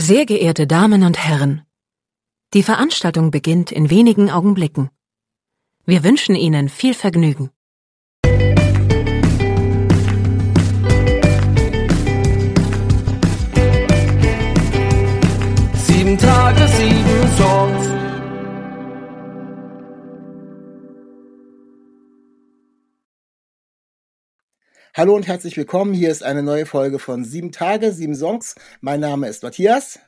Sehr geehrte Damen und Herren, die Veranstaltung beginnt in wenigen Augenblicken. Wir wünschen Ihnen viel Vergnügen. Hallo und herzlich willkommen. Hier ist eine neue Folge von Sieben Tage, sieben Songs. Mein Name ist Matthias.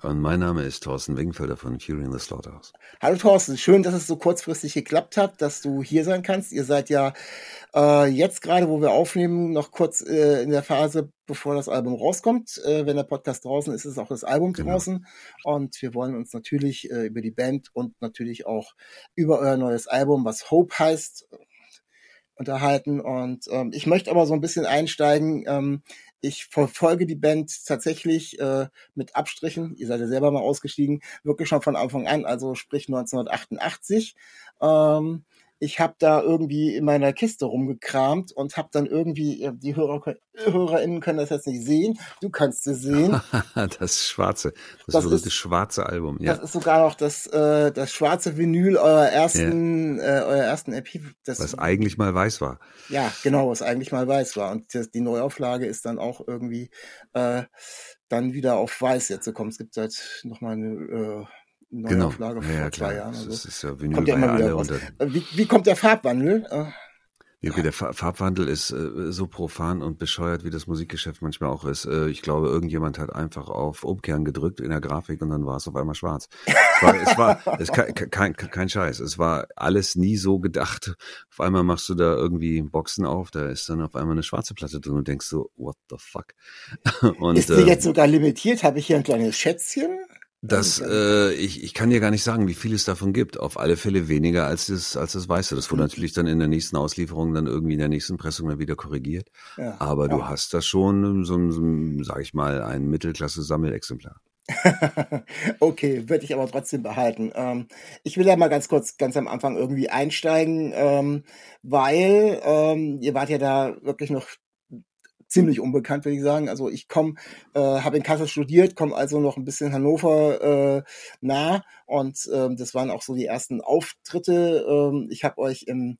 Und mein Name ist Thorsten Wingfelder von Fury in the Slaughterhouse. Hallo Thorsten, schön, dass es so kurzfristig geklappt hat, dass du hier sein kannst. Ihr seid ja äh, jetzt gerade, wo wir aufnehmen, noch kurz äh, in der Phase, bevor das Album rauskommt. Äh, wenn der Podcast draußen ist, ist auch das Album genau. draußen. Und wir wollen uns natürlich äh, über die Band und natürlich auch über euer neues Album, was Hope heißt, unterhalten. Und ähm, ich möchte aber so ein bisschen einsteigen. Ähm, ich verfolge die Band tatsächlich äh, mit Abstrichen. Ihr seid ja selber mal ausgestiegen, wirklich schon von Anfang an, also sprich 1988. Ähm, ich habe da irgendwie in meiner Kiste rumgekramt und habe dann irgendwie, die Hörer, HörerInnen können das jetzt nicht sehen, du kannst es sehen. das schwarze, das, das berühmte schwarze Album. Ja. Das ist sogar noch das, äh, das schwarze Vinyl eurer ersten, ja. äh, eurer ersten EP. Das, was eigentlich mal weiß war. Ja, genau, was eigentlich mal weiß war. Und das, die Neuauflage ist dann auch irgendwie äh, dann wieder auf weiß jetzt gekommen. Es gibt seit nochmal eine äh, Neuauflage genau. ja, vor zwei Jahren. Also das ist ja Vinyl kommt ja immer wieder raus. Wie, wie kommt der Farbwandel? Äh, ja, okay, der Farbwandel ist äh, so profan und bescheuert, wie das Musikgeschäft manchmal auch ist. Äh, ich glaube, irgendjemand hat einfach auf Umkehren gedrückt in der Grafik und dann war es auf einmal schwarz. Es war, es war es kein, kein, kein Scheiß. Es war alles nie so gedacht. Auf einmal machst du da irgendwie Boxen auf, da ist dann auf einmal eine schwarze Platte drin und denkst so, what the fuck? Und, ist die äh, jetzt sogar limitiert? Habe ich hier ein kleines Schätzchen? Das, äh, ich, ich kann dir gar nicht sagen, wie viel es davon gibt. Auf alle Fälle weniger als das, als das Weiße. Das wurde mhm. natürlich dann in der nächsten Auslieferung dann irgendwie in der nächsten Pressung dann wieder korrigiert. Ja, Aber ja. du hast da schon so ein, so, sag ich mal, ein Mittelklasse-Sammelexemplar. okay, würde ich aber trotzdem behalten. Ähm, ich will da mal ganz kurz, ganz am Anfang irgendwie einsteigen, ähm, weil ähm, ihr wart ja da wirklich noch ziemlich unbekannt, würde ich sagen. Also ich komme, äh, habe in Kassel studiert, komme also noch ein bisschen Hannover äh, nah und ähm, das waren auch so die ersten Auftritte. Ähm, ich habe euch im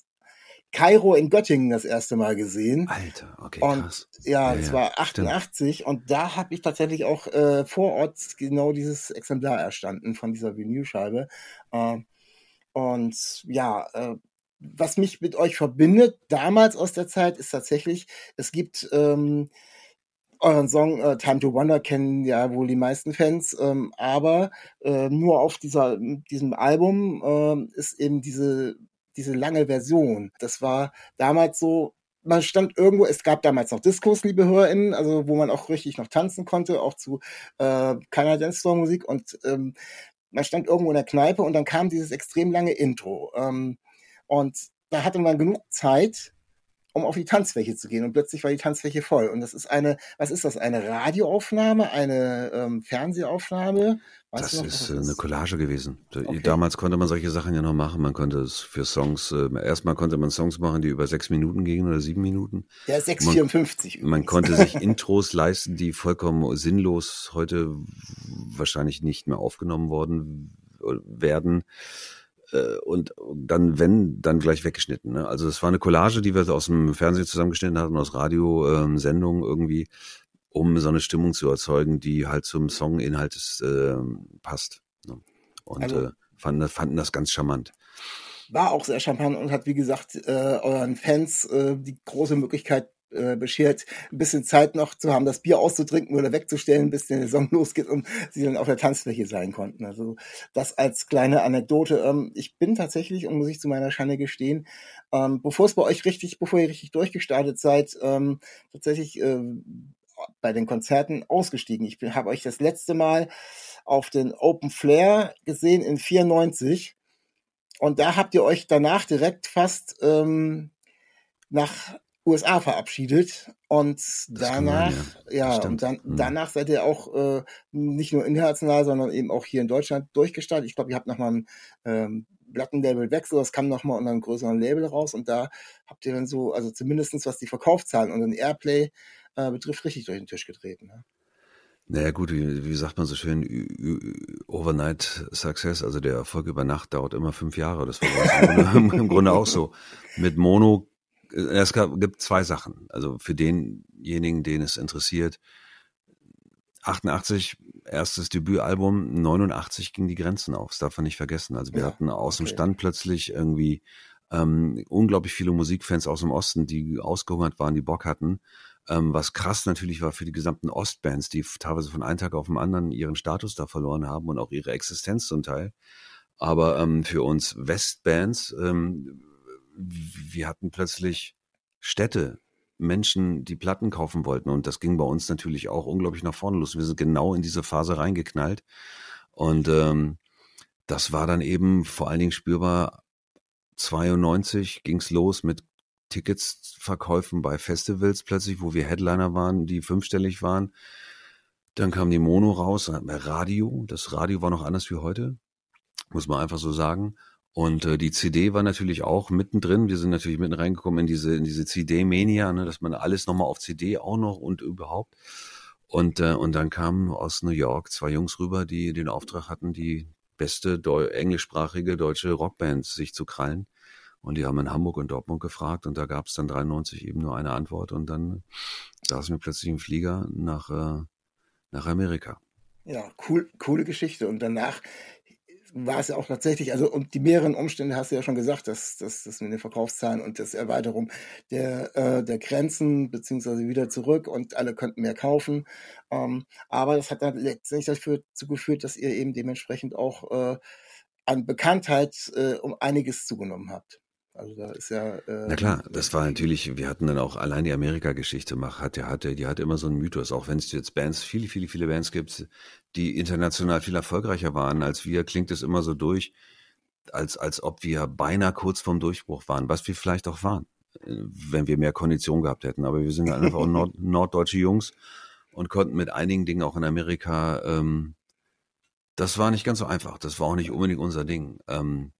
Kairo in Göttingen das erste Mal gesehen. Alter, okay, und, krass. Ja, das ja, war 88 stimmt. und da habe ich tatsächlich auch äh, vor Ort genau dieses Exemplar erstanden von dieser Vinylscheibe. Äh, und ja, äh, was mich mit euch verbindet, damals aus der Zeit, ist tatsächlich, es gibt ähm, euren Song äh, Time to Wonder kennen ja wohl die meisten Fans, ähm, aber äh, nur auf dieser, diesem Album äh, ist eben diese, diese lange Version. Das war damals so, man stand irgendwo, es gab damals noch Diskos, liebe HörerInnen, also wo man auch richtig noch tanzen konnte, auch zu äh, keiner Dance-Store-Musik und ähm, man stand irgendwo in der Kneipe und dann kam dieses extrem lange Intro. Ähm, und da hatte man genug Zeit, um auf die Tanzfläche zu gehen. Und plötzlich war die Tanzfläche voll. Und das ist eine, was ist das? Eine Radioaufnahme, eine ähm, Fernsehaufnahme? Weißt das noch, ist eine Collage gewesen. Okay. Damals konnte man solche Sachen ja noch machen. Man konnte es für Songs, äh, erstmal konnte man Songs machen, die über sechs Minuten gingen oder sieben Minuten. Ja, 6,54. Man, man konnte sich Intros leisten, die vollkommen sinnlos heute wahrscheinlich nicht mehr aufgenommen worden werden äh, und dann, wenn, dann gleich weggeschnitten. Ne? Also es war eine Collage, die wir aus dem Fernsehen zusammengeschnitten hatten, aus Radiosendungen ähm, irgendwie, um so eine Stimmung zu erzeugen, die halt zum Songinhalt äh, passt. Ne? Und also, äh, fanden, fanden das ganz charmant war auch sehr charmant und hat, wie gesagt, äh, euren Fans äh, die große Möglichkeit äh, beschert, ein bisschen Zeit noch zu haben, das Bier auszutrinken oder wegzustellen, bis der Saison losgeht und sie dann auf der Tanzfläche sein konnten. Also das als kleine Anekdote. Ähm, ich bin tatsächlich, und muss ich zu meiner Schande gestehen, ähm, bevor es bei euch richtig, bevor ihr richtig durchgestartet seid, ähm, tatsächlich äh, bei den Konzerten ausgestiegen. Ich habe euch das letzte Mal auf den Open Flair gesehen in 94 und da habt ihr euch danach direkt fast ähm, nach USA verabschiedet und danach, man, ja, ja und dann, mhm. danach seid ihr auch äh, nicht nur international, sondern eben auch hier in Deutschland durchgestartet. Ich glaube, ihr habt nochmal ein ähm, Plattenlabel-Wechsel, das kam nochmal unter einem größeren Label raus und da habt ihr dann so, also zumindestens was die Verkaufszahlen und den Airplay äh, betrifft, richtig durch den Tisch getreten. Ne? Naja gut, wie, wie sagt man so schön, Overnight Success, also der Erfolg über Nacht dauert immer fünf Jahre. Das war im, im Grunde auch so. Mit Mono, es gab, gibt zwei Sachen. Also für denjenigen, den es interessiert, 88, erstes Debütalbum, 89 ging die Grenzen auf, das darf man nicht vergessen. Also wir ja, hatten aus okay. dem Stand plötzlich irgendwie ähm, unglaublich viele Musikfans aus dem Osten, die ausgehungert waren, die Bock hatten. Ähm, was krass natürlich war für die gesamten Ostbands, die teilweise von einem Tag auf den anderen ihren Status da verloren haben und auch ihre Existenz zum Teil. Aber ähm, für uns Westbands, ähm, wir hatten plötzlich Städte, Menschen, die Platten kaufen wollten. Und das ging bei uns natürlich auch unglaublich nach vorne los. Wir sind genau in diese Phase reingeknallt. Und ähm, das war dann eben vor allen Dingen spürbar. 92 ging's los mit Ticketsverkäufen bei Festivals plötzlich, wo wir Headliner waren, die fünfstellig waren. Dann kam die Mono raus, wir Radio. Das Radio war noch anders wie heute, muss man einfach so sagen. Und äh, die CD war natürlich auch mittendrin. Wir sind natürlich mitten reingekommen in diese, in diese CD-Mania, ne, dass man alles nochmal auf CD auch noch und überhaupt. Und, äh, und dann kamen aus New York zwei Jungs rüber, die den Auftrag hatten, die beste Deu englischsprachige deutsche Rockband sich zu krallen. Und die haben in Hamburg und Dortmund gefragt und da gab es dann 93 eben nur eine Antwort und dann saßen wir plötzlich im Flieger nach, äh, nach Amerika. Ja, cool, coole Geschichte. Und danach war es ja auch tatsächlich, also und die mehreren Umstände hast du ja schon gesagt, dass dass das mit den Verkaufszahlen und das Erweiterung der, äh, der Grenzen beziehungsweise wieder zurück und alle könnten mehr kaufen. Ähm, aber das hat dann letztendlich dafür zugeführt, dass ihr eben dementsprechend auch äh, an Bekanntheit äh, um einiges zugenommen habt. Also da ist ja. Äh, Na klar, das war natürlich, wir hatten dann auch allein die Amerika-Geschichte macht, hatte, hatte, die hatte immer so einen Mythos, auch wenn es jetzt Bands, viele, viele, viele Bands gibt, die international viel erfolgreicher waren als wir, klingt es immer so durch, als, als ob wir beinahe kurz vorm Durchbruch waren, was wir vielleicht auch waren, äh, wenn wir mehr Kondition gehabt hätten. Aber wir sind einfach Nord, norddeutsche Jungs und konnten mit einigen Dingen auch in Amerika, ähm, das war nicht ganz so einfach. Das war auch nicht unbedingt unser Ding. Ähm,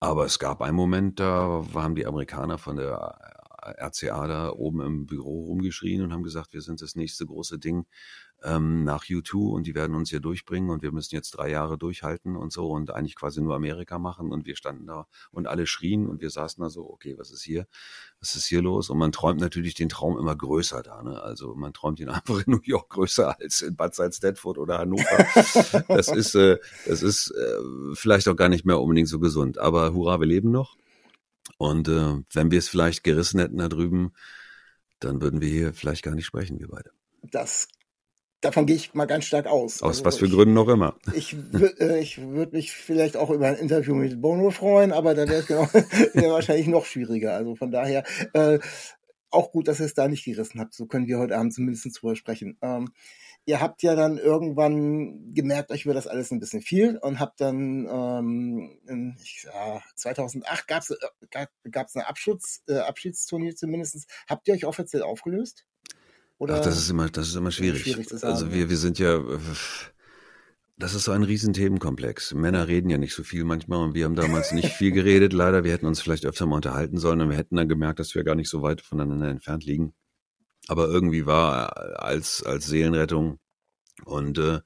aber es gab einen Moment, da haben die Amerikaner von der RCA da oben im Büro rumgeschrien und haben gesagt, wir sind das nächste große Ding ähm, nach U2 und die werden uns hier durchbringen und wir müssen jetzt drei Jahre durchhalten und so und eigentlich quasi nur Amerika machen und wir standen da und alle schrien und wir saßen da so, okay, was ist hier? Was ist hier los? Und man träumt natürlich den Traum immer größer da, ne? Also man träumt ihn einfach in New York größer als in Bad Salzdetford oder Hannover. das ist, äh, das ist äh, vielleicht auch gar nicht mehr unbedingt so gesund. Aber hurra, wir leben noch. Und äh, wenn wir es vielleicht gerissen hätten da drüben, dann würden wir hier vielleicht gar nicht sprechen, wir beide. Das davon gehe ich mal ganz stark aus. Aus also was für ich, Gründen noch immer. Ich, äh, ich würde mich vielleicht auch über ein Interview mit Bono freuen, aber dann wäre es genau, wär wahrscheinlich noch schwieriger. Also von daher äh, auch gut, dass ihr es da nicht gerissen habt. So können wir heute Abend zumindest drüber sprechen. Ähm, ihr habt ja dann irgendwann gemerkt, euch wird das alles ein bisschen viel und habt dann ähm, in, ich, ja, 2008 gab es äh, gab, eine Abschutz, äh, Abschiedsturnier zumindest. Habt ihr euch offiziell aufgelöst? Oder Ach, das ist immer, das ist immer schwierig. schwierig also wir, wir sind ja, das ist so ein riesen Themenkomplex. Männer reden ja nicht so viel manchmal und wir haben damals nicht viel geredet, leider. Wir hätten uns vielleicht öfter mal unterhalten sollen und wir hätten dann gemerkt, dass wir gar nicht so weit voneinander entfernt liegen. Aber irgendwie war als, als Seelenrettung und äh,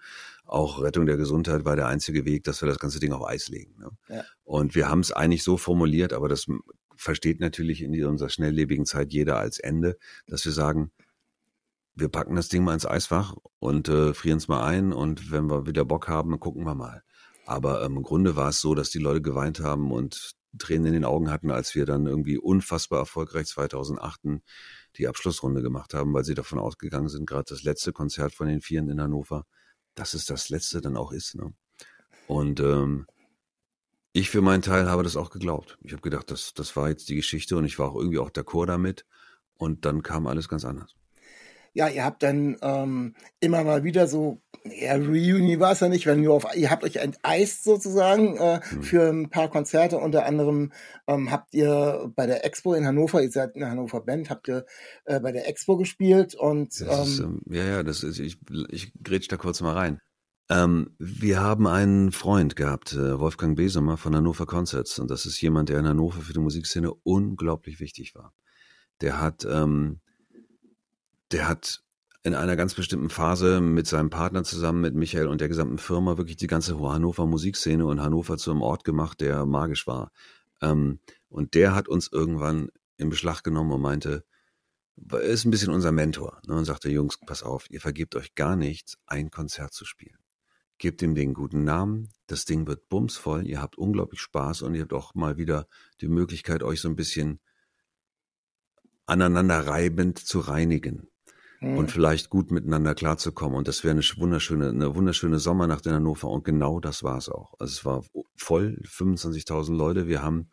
auch Rettung der Gesundheit war der einzige Weg, dass wir das ganze Ding auf Eis legen. Ne? Ja. Und wir haben es eigentlich so formuliert, aber das versteht natürlich in unserer schnelllebigen Zeit jeder als Ende, dass wir sagen, wir packen das Ding mal ins Eisfach und äh, frieren es mal ein und wenn wir wieder Bock haben, gucken wir mal. Aber ähm, im Grunde war es so, dass die Leute geweint haben und Tränen in den Augen hatten, als wir dann irgendwie unfassbar erfolgreich 2008 die Abschlussrunde gemacht haben, weil sie davon ausgegangen sind, gerade das letzte Konzert von den Vieren in Hannover, dass es das letzte dann auch ist. Ne? Und ähm, ich für meinen Teil habe das auch geglaubt. Ich habe gedacht, das, das war jetzt die Geschichte und ich war auch irgendwie auch d'accord damit. Und dann kam alles ganz anders ja, ihr habt dann ähm, immer mal wieder so, ja, Reunion war es ja nicht, wenn ihr auf, ihr habt euch enteist sozusagen äh, mhm. für ein paar Konzerte. Unter anderem ähm, habt ihr bei der Expo in Hannover, ihr seid in Hannover Band, habt ihr äh, bei der Expo gespielt und ähm, ist, ähm, ja, ja, das ist, ich, ich grätsch da kurz mal rein. Ähm, wir haben einen Freund gehabt, äh, Wolfgang Besumer von Hannover Concerts, und das ist jemand, der in Hannover für die Musikszene unglaublich wichtig war. Der hat ähm, der hat in einer ganz bestimmten Phase mit seinem Partner zusammen, mit Michael und der gesamten Firma wirklich die ganze Hannover Musikszene und Hannover zu einem Ort gemacht, der magisch war. Ähm, und der hat uns irgendwann in Beschlag genommen und meinte, ist ein bisschen unser Mentor ne, und sagte, Jungs, pass auf, ihr vergebt euch gar nichts, ein Konzert zu spielen. Gebt ihm den guten Namen, das Ding wird bumsvoll, ihr habt unglaublich Spaß und ihr habt auch mal wieder die Möglichkeit, euch so ein bisschen aneinander reibend zu reinigen mhm. und vielleicht gut miteinander klarzukommen. Und das wäre eine wunderschöne, eine wunderschöne Sommernacht in Hannover. Und genau das war es auch. Also es war voll, 25.000 Leute. Wir haben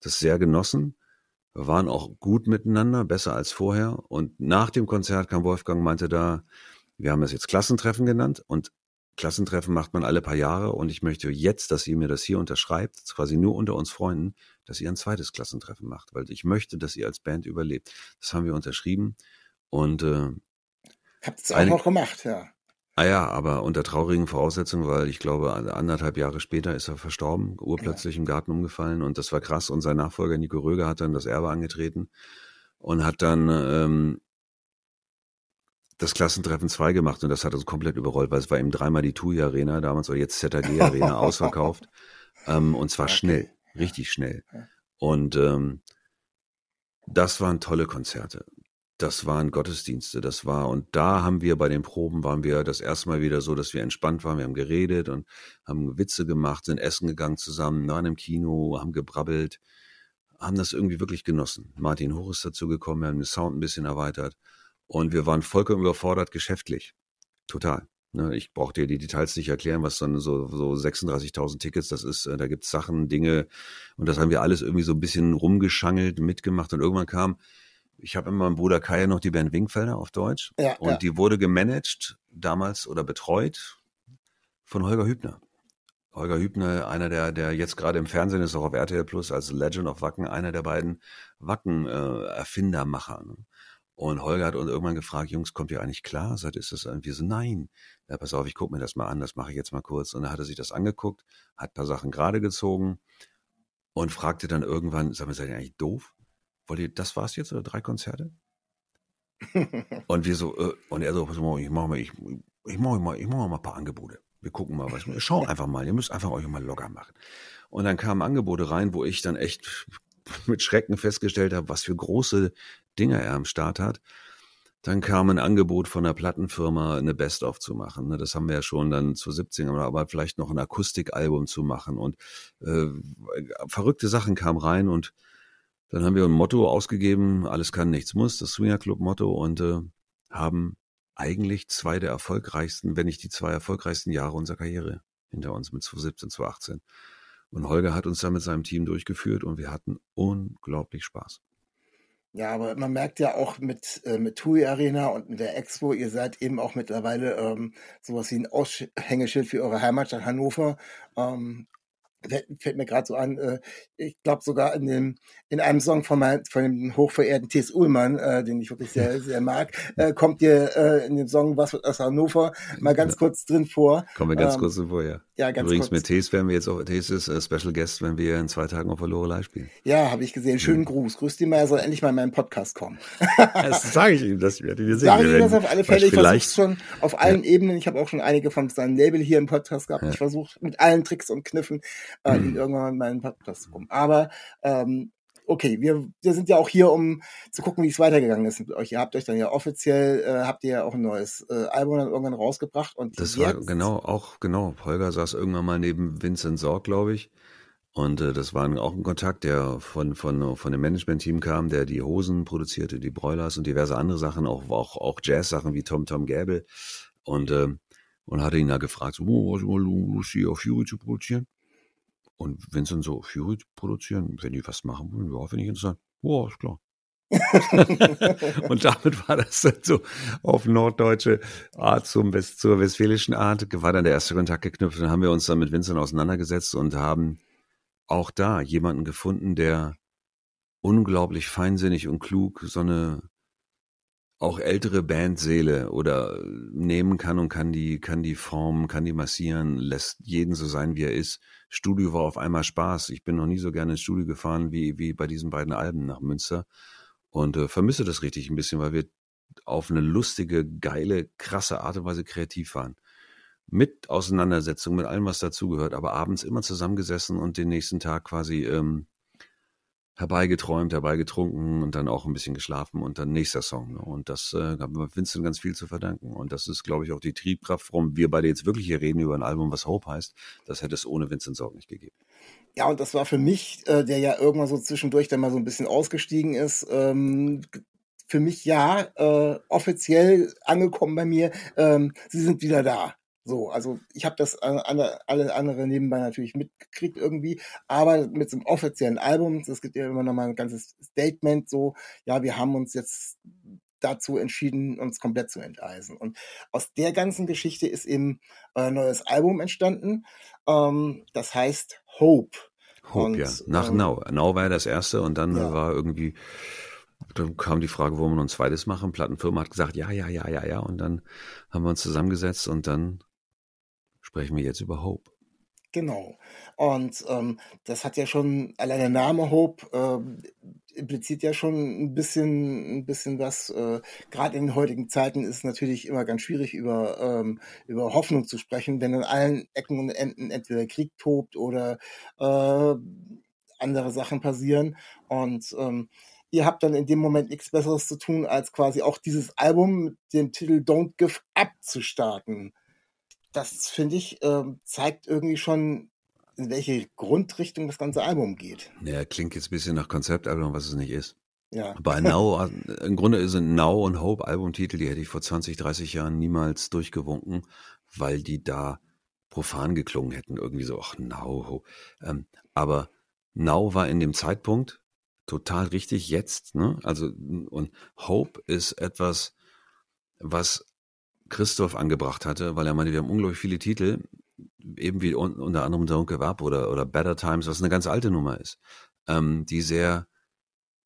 das sehr genossen. Wir waren auch gut miteinander, besser als vorher. Und nach dem Konzert kam Wolfgang, meinte da, wir haben das jetzt Klassentreffen genannt und Klassentreffen macht man alle paar Jahre und ich möchte jetzt, dass ihr mir das hier unterschreibt, quasi nur unter uns Freunden, dass ihr ein zweites Klassentreffen macht, weil ich möchte, dass ihr als Band überlebt. Das haben wir unterschrieben und äh, habt es auch noch gemacht, ja. Ah ja, aber unter traurigen Voraussetzungen, weil ich glaube, anderthalb Jahre später ist er verstorben, urplötzlich ja. im Garten umgefallen und das war krass. Und sein Nachfolger Nico Röger hat dann das Erbe angetreten und hat dann ähm, das Klassentreffen 2 gemacht und das hat uns komplett überrollt, weil es war eben dreimal die TUI Arena damals oder jetzt ZAG Arena ausverkauft ähm, und zwar okay. schnell, richtig schnell. Und ähm, das waren tolle Konzerte. Das waren Gottesdienste, das war, und da haben wir bei den Proben, waren wir das erste Mal wieder so, dass wir entspannt waren, wir haben geredet und haben Witze gemacht, sind essen gegangen zusammen, waren im Kino, haben gebrabbelt, haben das irgendwie wirklich genossen. Martin Hoch ist dazu gekommen, wir haben den Sound ein bisschen erweitert und wir waren vollkommen überfordert geschäftlich. Total. Ne, ich brauche dir die Details nicht erklären, was dann so, so 36.000 Tickets, das ist, äh, da gibt's Sachen, Dinge und das haben wir alles irgendwie so ein bisschen rumgeschangelt, mitgemacht und irgendwann kam ich habe immer meinem Bruder Kai noch die Band Wingfelder auf Deutsch. Ja, und ja. die wurde gemanagt damals oder betreut von Holger Hübner. Holger Hübner, einer der, der jetzt gerade im Fernsehen ist, auch auf RTL Plus als Legend of Wacken, einer der beiden Wacken-Erfindermacher. Äh? Und Holger hat uns irgendwann gefragt, Jungs, kommt ihr eigentlich klar? Seid ist das irgendwie so, nein. Ja, pass auf, ich gucke mir das mal an, das mache ich jetzt mal kurz. Und dann hat er sich das angeguckt, hat ein paar Sachen gerade gezogen und fragte dann irgendwann, sag mal, seid ihr eigentlich doof? Wollt ihr, das war's jetzt oder drei Konzerte? und wir so, äh, und er so, pass mal, ich mache mal, ich, ich mache mal, ich mache mal ein paar Angebote. Wir gucken mal, was, schau einfach mal, ihr müsst einfach euch mal locker machen. Und dann kamen Angebote rein, wo ich dann echt mit Schrecken festgestellt habe, was für große Dinger er am Start hat. Dann kam ein Angebot von einer Plattenfirma, eine Best-of zu machen. Ne? Das haben wir ja schon dann zu 17, aber vielleicht noch ein Akustikalbum zu machen. Und äh, verrückte Sachen kamen rein und dann haben wir ein Motto ausgegeben, alles kann, nichts muss, das Swinger Club Motto und äh, haben eigentlich zwei der erfolgreichsten, wenn nicht die zwei erfolgreichsten Jahre unserer Karriere hinter uns mit 2017, 2018. Und Holger hat uns da mit seinem Team durchgeführt und wir hatten unglaublich Spaß. Ja, aber man merkt ja auch mit, äh, mit TUI Arena und mit der Expo, ihr seid eben auch mittlerweile ähm, sowas wie ein Aushängeschild für eure Heimatstadt Hannover. Ähm, fällt mir gerade so an, äh, ich glaube sogar in dem in einem Song von, mein, von dem hochverehrten T.S. Ullmann, äh, den ich wirklich sehr sehr mag, äh, kommt dir äh, in dem Song Was wird aus Hannover mal ganz ja. kurz drin vor. Kommen wir ganz ähm, kurz drin vor, ja. Ja, ganz Übrigens kurz. mit T.S. werden wir jetzt auch T.S. ist äh, Special Guest, wenn wir in zwei Tagen auf der Lorelei spielen. Ja, habe ich gesehen. Schönen mhm. Gruß. Grüß die mal, er soll endlich mal in meinen Podcast kommen. das sage ich ihm, das werde ich sehen. Sage ich ihm das auf alle Fälle. Ich versuche schon auf allen ja. Ebenen. Ich habe auch schon einige von seinem Label hier im Podcast gehabt. Ja. Ich versuche mit allen Tricks und Kniffen äh, mhm. irgendwann in meinen Podcast kommen. Aber ähm, okay, wir, wir sind ja auch hier, um zu gucken, wie es weitergegangen ist mit euch. Ihr habt euch dann ja offiziell, äh, habt ihr ja auch ein neues äh, Album dann irgendwann rausgebracht. Und das war genau, auch genau. Holger saß irgendwann mal neben Vincent Sorg, glaube ich. Und äh, das war auch ein Kontakt, der von, von, von dem Management-Team kam, der die Hosen produzierte, die Broilers und diverse andere Sachen, auch, auch, auch Jazz-Sachen wie Tom Tom Gable. Und, äh, und hatte ihn da gefragt, so, oh, was mal Lust, hier auf Fury zu produzieren? Und wenn sie dann so Fury produzieren, wenn die was machen wollen, ja, finde ich interessant. Ja, ist klar. und damit war das dann so auf norddeutsche Art zum West, zur westfälischen Art, war dann der erste Kontakt geknüpft. Dann haben wir uns dann mit Vincent auseinandergesetzt und haben auch da jemanden gefunden, der unglaublich feinsinnig und klug so eine auch ältere Bandseele oder nehmen kann und kann die, kann die formen, kann die massieren, lässt jeden so sein, wie er ist. Studio war auf einmal Spaß. Ich bin noch nie so gerne ins Studio gefahren wie, wie bei diesen beiden Alben nach Münster und äh, vermisse das richtig ein bisschen, weil wir auf eine lustige, geile, krasse Art und Weise kreativ waren. Mit Auseinandersetzung, mit allem, was dazugehört, aber abends immer zusammengesessen und den nächsten Tag quasi ähm, herbeigeträumt, herbeigetrunken und dann auch ein bisschen geschlafen und dann nächster Song. Ne? Und das äh, haben Vincent ganz viel zu verdanken. Und das ist, glaube ich, auch die Triebkraft, warum wir beide jetzt wirklich hier reden über ein Album, was Hope heißt. Das hätte es ohne Vincent Sorg nicht gegeben. Ja, und das war für mich, äh, der ja irgendwann so zwischendurch dann mal so ein bisschen ausgestiegen ist, ähm, für mich ja äh, offiziell angekommen bei mir. Ähm, sie sind wieder da. So, also ich habe das alle, alle andere nebenbei natürlich mitgekriegt irgendwie, aber mit so einem offiziellen Album, das gibt ja immer noch mal ein ganzes Statement, so, ja, wir haben uns jetzt dazu entschieden, uns komplett zu enteisen. Und aus der ganzen Geschichte ist eben ein neues Album entstanden, ähm, das heißt Hope. Hope, und, ja. Nach ähm, Now. Now war ja das erste und dann ja. war irgendwie dann kam die Frage, wollen wir noch ein zweites machen? Plattenfirma hat gesagt, ja, ja, ja, ja, ja. Und dann haben wir uns zusammengesetzt und dann sprechen wir jetzt über Hope. Genau. Und ähm, das hat ja schon, allein der Name Hope äh, impliziert ja schon ein bisschen, ein bisschen was. Äh, Gerade in den heutigen Zeiten ist es natürlich immer ganz schwierig, über, ähm, über Hoffnung zu sprechen, wenn an allen Ecken und Enden entweder Krieg tobt oder äh, andere Sachen passieren. Und ähm, ihr habt dann in dem Moment nichts Besseres zu tun, als quasi auch dieses Album mit dem Titel Don't Give Up zu starten das finde ich, äh, zeigt irgendwie schon, in welche Grundrichtung das ganze Album geht. Ja, klingt jetzt ein bisschen nach Konzeptalbum, was es nicht ist. Ja. Bei Now, im Grunde sind Now und Hope Albumtitel, die hätte ich vor 20, 30 Jahren niemals durchgewunken, weil die da profan geklungen hätten. Irgendwie so, ach, Now, Hope. Ähm, aber Now war in dem Zeitpunkt total richtig jetzt, ne? Also, und Hope ist etwas, was Christoph angebracht hatte, weil er meinte, wir haben unglaublich viele Titel, eben wie un unter anderem Don't Give Up oder, oder Better Times, was eine ganz alte Nummer ist, ähm, die sehr,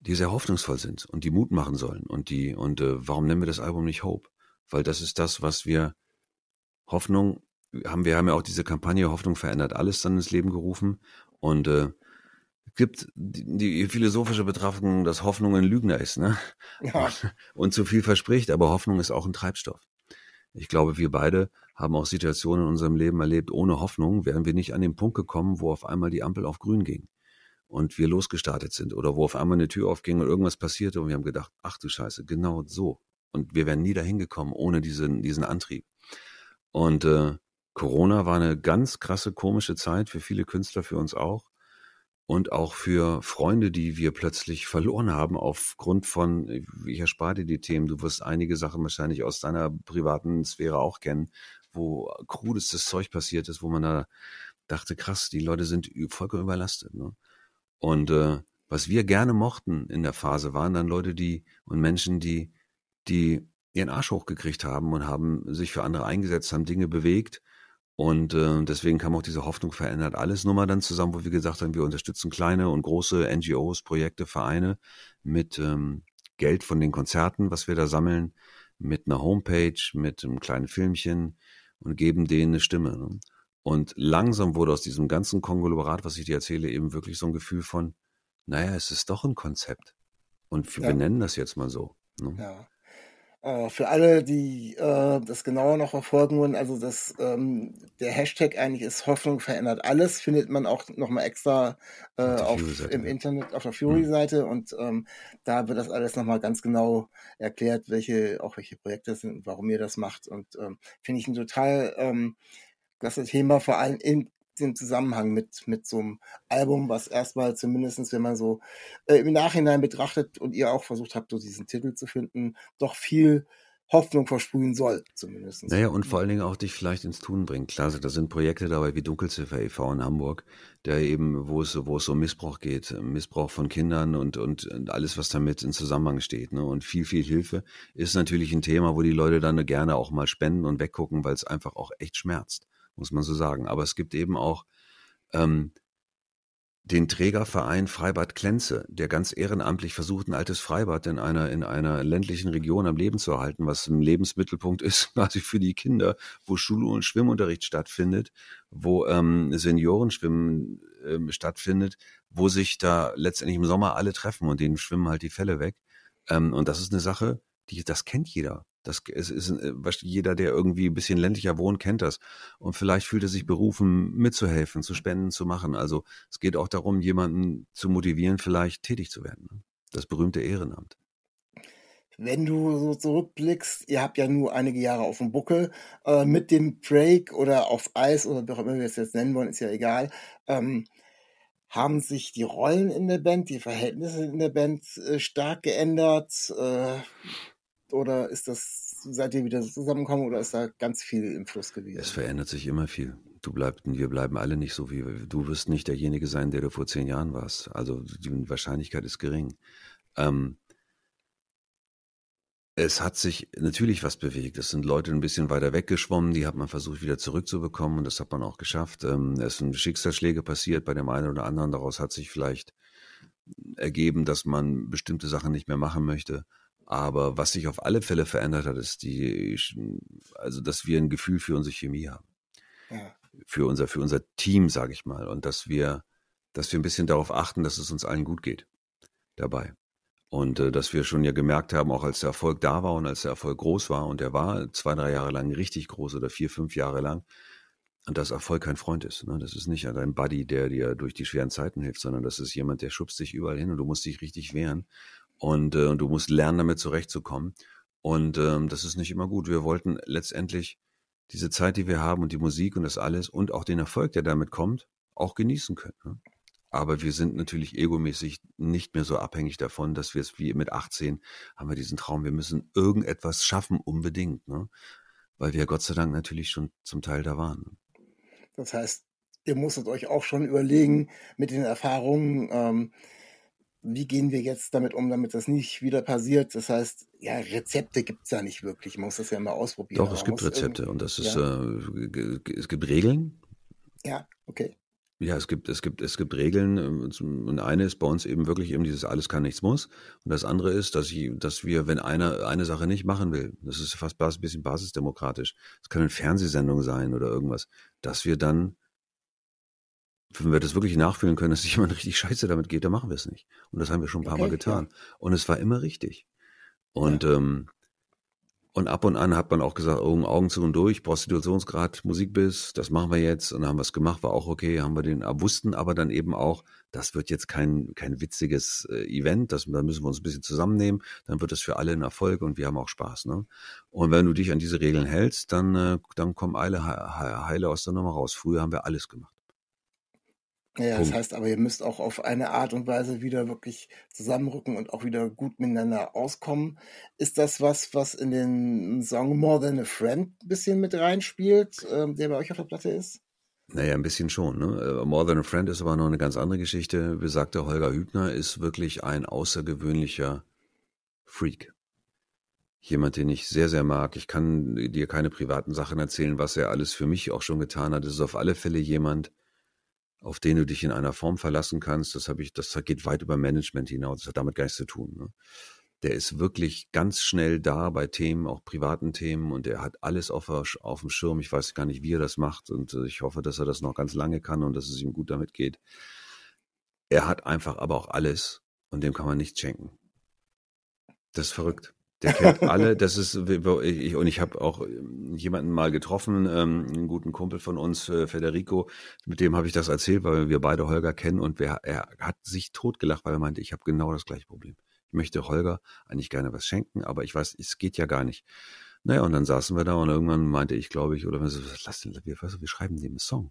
die sehr hoffnungsvoll sind und die Mut machen sollen. Und die, und äh, warum nennen wir das Album nicht Hope? Weil das ist das, was wir Hoffnung haben wir haben ja auch diese Kampagne Hoffnung verändert alles dann ins Leben gerufen und äh, gibt die, die philosophische Betrachtung, dass Hoffnung ein Lügner ist, ne? Ja. Und zu viel verspricht, aber Hoffnung ist auch ein Treibstoff. Ich glaube, wir beide haben auch Situationen in unserem Leben erlebt, ohne Hoffnung wären wir nicht an den Punkt gekommen, wo auf einmal die Ampel auf grün ging und wir losgestartet sind oder wo auf einmal eine Tür aufging und irgendwas passierte und wir haben gedacht, ach du Scheiße, genau so. Und wir wären nie dahin gekommen ohne diesen, diesen Antrieb. Und äh, Corona war eine ganz krasse, komische Zeit für viele Künstler, für uns auch und auch für Freunde, die wir plötzlich verloren haben aufgrund von, ich erspare dir die Themen, du wirst einige Sachen wahrscheinlich aus deiner privaten Sphäre auch kennen, wo krudestes Zeug passiert ist, wo man da dachte, krass, die Leute sind vollkommen überlastet. Ne? Und äh, was wir gerne mochten in der Phase, waren dann Leute, die und Menschen, die, die ihren Arsch hochgekriegt haben und haben sich für andere eingesetzt, haben Dinge bewegt und äh, deswegen kam auch diese Hoffnung verändert alles Nummer dann zusammen, wo wir gesagt haben, wir unterstützen kleine und große NGOs, Projekte, Vereine mit ähm, Geld von den Konzerten, was wir da sammeln, mit einer Homepage, mit einem kleinen Filmchen und geben denen eine Stimme. Ne? Und langsam wurde aus diesem ganzen Konglomerat, was ich dir erzähle, eben wirklich so ein Gefühl von, naja, es ist doch ein Konzept. Und wir ja. benennen das jetzt mal so. Ne? Ja. Äh, für alle, die äh, das genauer noch verfolgen wollen, also das, ähm, der Hashtag eigentlich ist Hoffnung verändert alles, findet man auch nochmal extra äh, auf, im Internet auf der Fury-Seite mhm. und ähm, da wird das alles nochmal ganz genau erklärt, welche, auch welche Projekte das sind und warum ihr das macht und ähm, finde ich ein total ähm, klasse Thema, vor allem in, den Zusammenhang mit, mit so einem Album, was erstmal zumindestens, wenn man so äh, im Nachhinein betrachtet und ihr auch versucht habt, so diesen Titel zu finden, doch viel Hoffnung versprühen soll, zumindest. Naja, und vor allen Dingen auch dich vielleicht ins Tun bringt. Klar, da sind Projekte dabei wie Dunkelziffer e.V. in Hamburg, der eben, wo es, wo es um Missbrauch geht, Missbrauch von Kindern und, und, und alles, was damit in Zusammenhang steht. Ne? Und viel, viel Hilfe ist natürlich ein Thema, wo die Leute dann gerne auch mal spenden und weggucken, weil es einfach auch echt schmerzt muss man so sagen. Aber es gibt eben auch ähm, den Trägerverein Freibad Klenze, der ganz ehrenamtlich versucht, ein altes Freibad in einer, in einer ländlichen Region am Leben zu erhalten, was ein Lebensmittelpunkt ist, quasi für die Kinder, wo Schul- und Schwimmunterricht stattfindet, wo ähm, Seniorenschwimmen ähm, stattfindet, wo sich da letztendlich im Sommer alle treffen und denen schwimmen halt die Fälle weg. Ähm, und das ist eine Sache, die, das kennt jeder. Das es ist äh, jeder, der irgendwie ein bisschen ländlicher wohnt, kennt das. Und vielleicht fühlt er sich berufen, mitzuhelfen, zu spenden, zu machen. Also es geht auch darum, jemanden zu motivieren, vielleicht tätig zu werden. Ne? Das berühmte Ehrenamt. Wenn du so zurückblickst, ihr habt ja nur einige Jahre auf dem Buckel, äh, mit dem Break oder auf Eis oder wie auch immer wir es jetzt nennen wollen, ist ja egal. Ähm, haben sich die Rollen in der Band, die Verhältnisse in der Band äh, stark geändert? Äh, oder ist das, seid ihr wieder zusammengekommen oder ist da ganz viel im Fluss gewesen? Es verändert sich immer viel. Du bleibst, wir bleiben alle nicht so wie, du wirst nicht derjenige sein, der du vor zehn Jahren warst. Also die Wahrscheinlichkeit ist gering. Ähm, es hat sich natürlich was bewegt. Es sind Leute ein bisschen weiter weggeschwommen, die hat man versucht wieder zurückzubekommen und das hat man auch geschafft. Ähm, es sind Schicksalsschläge passiert bei dem einen oder anderen. Daraus hat sich vielleicht ergeben, dass man bestimmte Sachen nicht mehr machen möchte. Aber was sich auf alle Fälle verändert hat, ist die, also dass wir ein Gefühl für unsere Chemie haben. Ja. Für unser, für unser Team, sage ich mal. Und dass wir, dass wir ein bisschen darauf achten, dass es uns allen gut geht dabei. Und äh, dass wir schon ja gemerkt haben, auch als der Erfolg da war und als der Erfolg groß war, und der war zwei, drei Jahre lang richtig groß oder vier, fünf Jahre lang, und dass Erfolg kein Freund ist. Ne? Das ist nicht dein Buddy, der dir durch die schweren Zeiten hilft, sondern das ist jemand, der schubst dich überall hin und du musst dich richtig wehren und, äh, du musst lernen, damit zurechtzukommen. Und ähm, das ist nicht immer gut. Wir wollten letztendlich diese Zeit, die wir haben und die Musik und das alles und auch den Erfolg, der damit kommt, auch genießen können. Ne? Aber wir sind natürlich egomäßig nicht mehr so abhängig davon, dass wir es wie mit 18 haben wir diesen Traum, wir müssen irgendetwas schaffen, unbedingt. Ne? Weil wir Gott sei Dank natürlich schon zum Teil da waren. Ne? Das heißt, ihr musstet euch auch schon überlegen mit den Erfahrungen, ähm, wie gehen wir jetzt damit um, damit das nicht wieder passiert? Das heißt, ja, Rezepte gibt es ja nicht wirklich. Man muss das ja mal ausprobieren. Doch, es gibt Rezepte und das ist, ja. äh, es gibt Regeln. Ja, okay. Ja, es gibt, es gibt, es gibt Regeln. Und eine ist bei uns eben wirklich eben dieses alles kann, nichts muss. Und das andere ist, dass, ich, dass wir, wenn einer eine Sache nicht machen will, das ist fast ein bisschen basisdemokratisch. Es kann eine Fernsehsendung sein oder irgendwas, dass wir dann wenn wir das wirklich nachfühlen können, dass sich jemand richtig scheiße damit geht, dann machen wir es nicht. Und das haben wir schon ein paar okay, Mal getan. Ja. Und es war immer richtig. Und, ja. ähm, und ab und an hat man auch gesagt, Augen, Augen zu und durch, Prostitutionsgrad, Musikbiss, das machen wir jetzt. Und dann haben wir es gemacht, war auch okay, haben wir den, wussten aber dann eben auch, das wird jetzt kein, kein witziges äh, Event, das, da müssen wir uns ein bisschen zusammennehmen, dann wird das für alle ein Erfolg und wir haben auch Spaß. Ne? Und wenn du dich an diese Regeln hältst, dann, äh, dann kommen alle heile aus der Nummer raus. Früher haben wir alles gemacht. Ja, das heißt aber, ihr müsst auch auf eine Art und Weise wieder wirklich zusammenrücken und auch wieder gut miteinander auskommen. Ist das was, was in den Song More Than a Friend ein bisschen mit reinspielt, ähm, der bei euch auf der Platte ist? Naja, ein bisschen schon. Ne? Äh, More Than a Friend ist aber noch eine ganz andere Geschichte. Besagter Holger Hübner ist wirklich ein außergewöhnlicher Freak. Jemand, den ich sehr, sehr mag. Ich kann dir keine privaten Sachen erzählen, was er alles für mich auch schon getan hat. Es ist auf alle Fälle jemand, auf den du dich in einer Form verlassen kannst. Das habe ich, das geht weit über Management hinaus. Das hat damit gar nichts zu tun. Ne? Der ist wirklich ganz schnell da bei Themen, auch privaten Themen, und er hat alles auf, auf dem Schirm. Ich weiß gar nicht, wie er das macht, und äh, ich hoffe, dass er das noch ganz lange kann und dass es ihm gut damit geht. Er hat einfach aber auch alles, und dem kann man nichts schenken. Das ist verrückt. Der kennt alle. Das ist ich, und ich habe auch ähm, jemanden mal getroffen, ähm, einen guten Kumpel von uns, äh, Federico. Mit dem habe ich das erzählt, weil wir beide Holger kennen und wer, er hat sich totgelacht, weil er meinte, ich habe genau das gleiche Problem. Ich möchte Holger eigentlich gerne was schenken, aber ich weiß, es geht ja gar nicht. Naja, und dann saßen wir da und irgendwann meinte ich, glaube ich, oder was, lass den, wir, wir schreiben dem einen Song.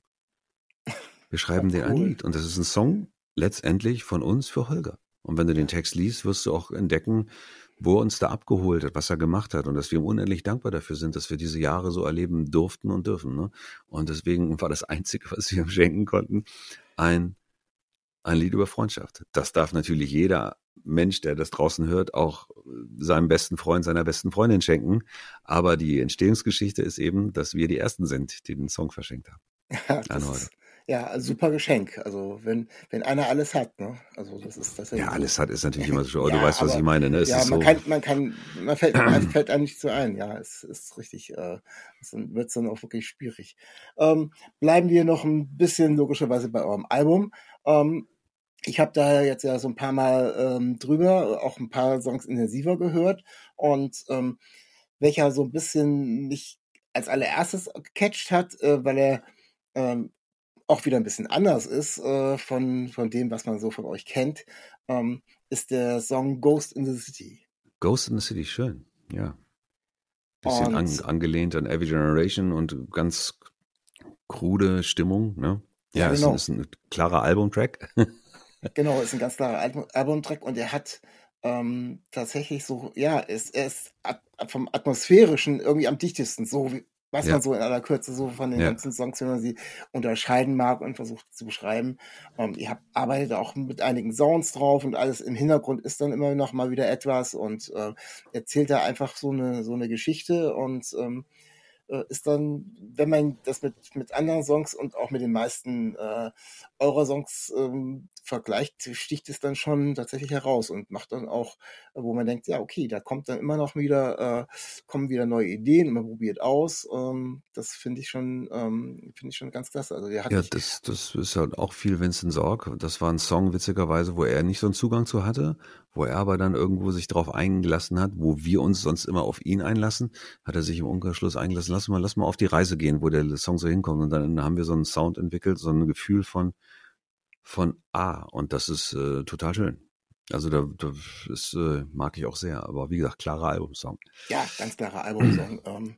Wir schreiben ja, cool. den ein Lied und das ist ein Song letztendlich von uns für Holger. Und wenn du den Text liest, wirst du auch entdecken, wo er uns da abgeholt hat, was er gemacht hat und dass wir ihm unendlich dankbar dafür sind, dass wir diese Jahre so erleben durften und dürfen. Ne? Und deswegen war das Einzige, was wir ihm schenken konnten, ein, ein Lied über Freundschaft. Das darf natürlich jeder Mensch, der das draußen hört, auch seinem besten Freund, seiner besten Freundin schenken. Aber die Entstehungsgeschichte ist eben, dass wir die Ersten sind, die den Song verschenkt haben. Ja, das, ist, ja, also super Geschenk. Also wenn, wenn einer alles hat, ne? Also das ist das Ja, alles hat ist natürlich immer so, oh, ja, du weißt, was ich meine, ne? Es ja, man so. kann, man kann, man fällt, man fällt einem nicht so ein, ja, es ist richtig, äh, es wird dann auch wirklich schwierig. Ähm, bleiben wir noch ein bisschen logischerweise bei eurem Album. Ähm, ich habe da jetzt ja so ein paar Mal ähm, drüber, auch ein paar Songs intensiver gehört und ähm, welcher so ein bisschen mich als allererstes gecatcht hat, äh, weil er ähm, auch wieder ein bisschen anders ist äh, von, von dem, was man so von euch kennt, ähm, ist der Song Ghost in the City. Ghost in the City, schön, ja. Bisschen an, angelehnt an Every Generation und ganz krude Stimmung, ne? Ja, ja genau. ist, ist ein klarer Albumtrack. genau, ist ein ganz klarer Album, Albumtrack und er hat ähm, tatsächlich so, ja, ist, er ist at vom Atmosphärischen irgendwie am dichtesten, so wie, was ja. man so in aller Kürze so von den ja. ganzen Songs, wenn man sie unterscheiden mag und versucht zu beschreiben. Ähm, ihr habt, arbeitet auch mit einigen Sounds drauf und alles im Hintergrund ist dann immer noch mal wieder etwas und äh, erzählt da einfach so eine, so eine Geschichte und ähm, äh, ist dann, wenn man das mit, mit anderen Songs und auch mit den meisten äh, eurer Songs ähm, vergleicht, sticht es dann schon tatsächlich heraus und macht dann auch, wo man denkt, ja, okay, da kommt dann immer noch wieder, äh, kommen wieder neue Ideen, man probiert aus. Ähm, das finde ich schon, ähm, finde ich schon ganz klasse. Also der hat ja, das, das ist halt auch viel Vincent Sorg. Das war ein Song, witzigerweise, wo er nicht so einen Zugang zu hatte, wo er aber dann irgendwo sich drauf eingelassen hat, wo wir uns sonst immer auf ihn einlassen, hat er sich im Umkehrschluss eingelassen, lass mal, lass mal auf die Reise gehen, wo der Song so hinkommt. Und dann haben wir so einen Sound entwickelt, so ein Gefühl von, von A. Und das ist äh, total schön. Also da, da ist, äh, mag ich auch sehr. Aber wie gesagt, klarer Albumsong. Ja, ganz klarer Albumsong. ähm,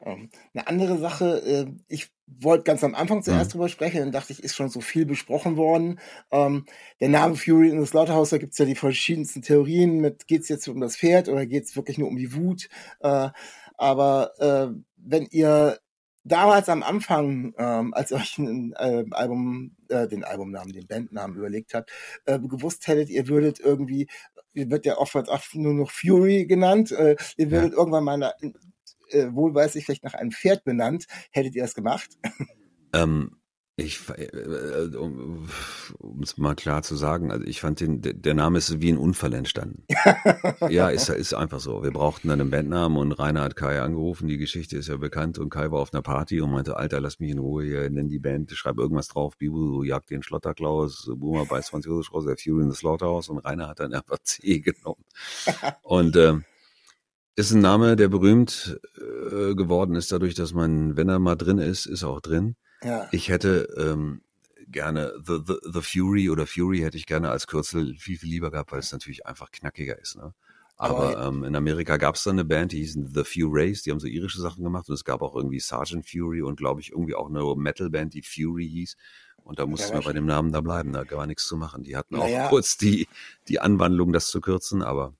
ähm, eine andere Sache, äh, ich wollte ganz am Anfang zuerst mhm. drüber sprechen, dann dachte ich, ist schon so viel besprochen worden. Ähm, der Name Fury in the Slaughterhouse, da gibt es ja die verschiedensten Theorien mit, geht es jetzt um das Pferd oder geht es wirklich nur um die Wut? Äh, aber äh, wenn ihr damals am Anfang, ähm, als ihr euch ein äh, Album, äh, den Albumnamen, den Bandnamen überlegt habt, äh, gewusst hättet, ihr würdet irgendwie, ihr wird ja oft nur noch Fury genannt, äh, ihr würdet ja. irgendwann mal äh, wohlweislich vielleicht nach einem Pferd benannt. Hättet ihr das gemacht? Ähm, ich, äh, äh, um es mal klar zu sagen, also ich fand den, der Name ist wie ein Unfall entstanden. ja, ist, ist einfach so. Wir brauchten dann einen Bandnamen und Rainer hat Kai angerufen. Die Geschichte ist ja bekannt und Kai war auf einer Party und meinte, Alter, lass mich in Ruhe hier, nenn die Band, schreib irgendwas drauf, Bibu jagt den Schlotterklaus, Boomer bei 20 Uhr der Fury in the Slaughterhouse und Rainer hat dann einfach C genommen. und ähm, ist ein Name, der berühmt äh, geworden ist, dadurch, dass man, wenn er mal drin ist, ist er auch drin. Ja. Ich hätte ähm, gerne The, The, The Fury oder Fury hätte ich gerne als Kürzel viel, viel lieber gehabt, weil es natürlich einfach knackiger ist. Ne? Aber, Aber ähm, in Amerika gab es dann eine Band, die hießen The Few Rays, die haben so irische Sachen gemacht und es gab auch irgendwie Sergeant Fury und glaube ich irgendwie auch eine Metal-Band, die Fury hieß. Und da mussten ja, wir bei dem Namen da bleiben, da war nichts zu machen. Die hatten auch ja. kurz die, die Anwandlung, das zu kürzen, aber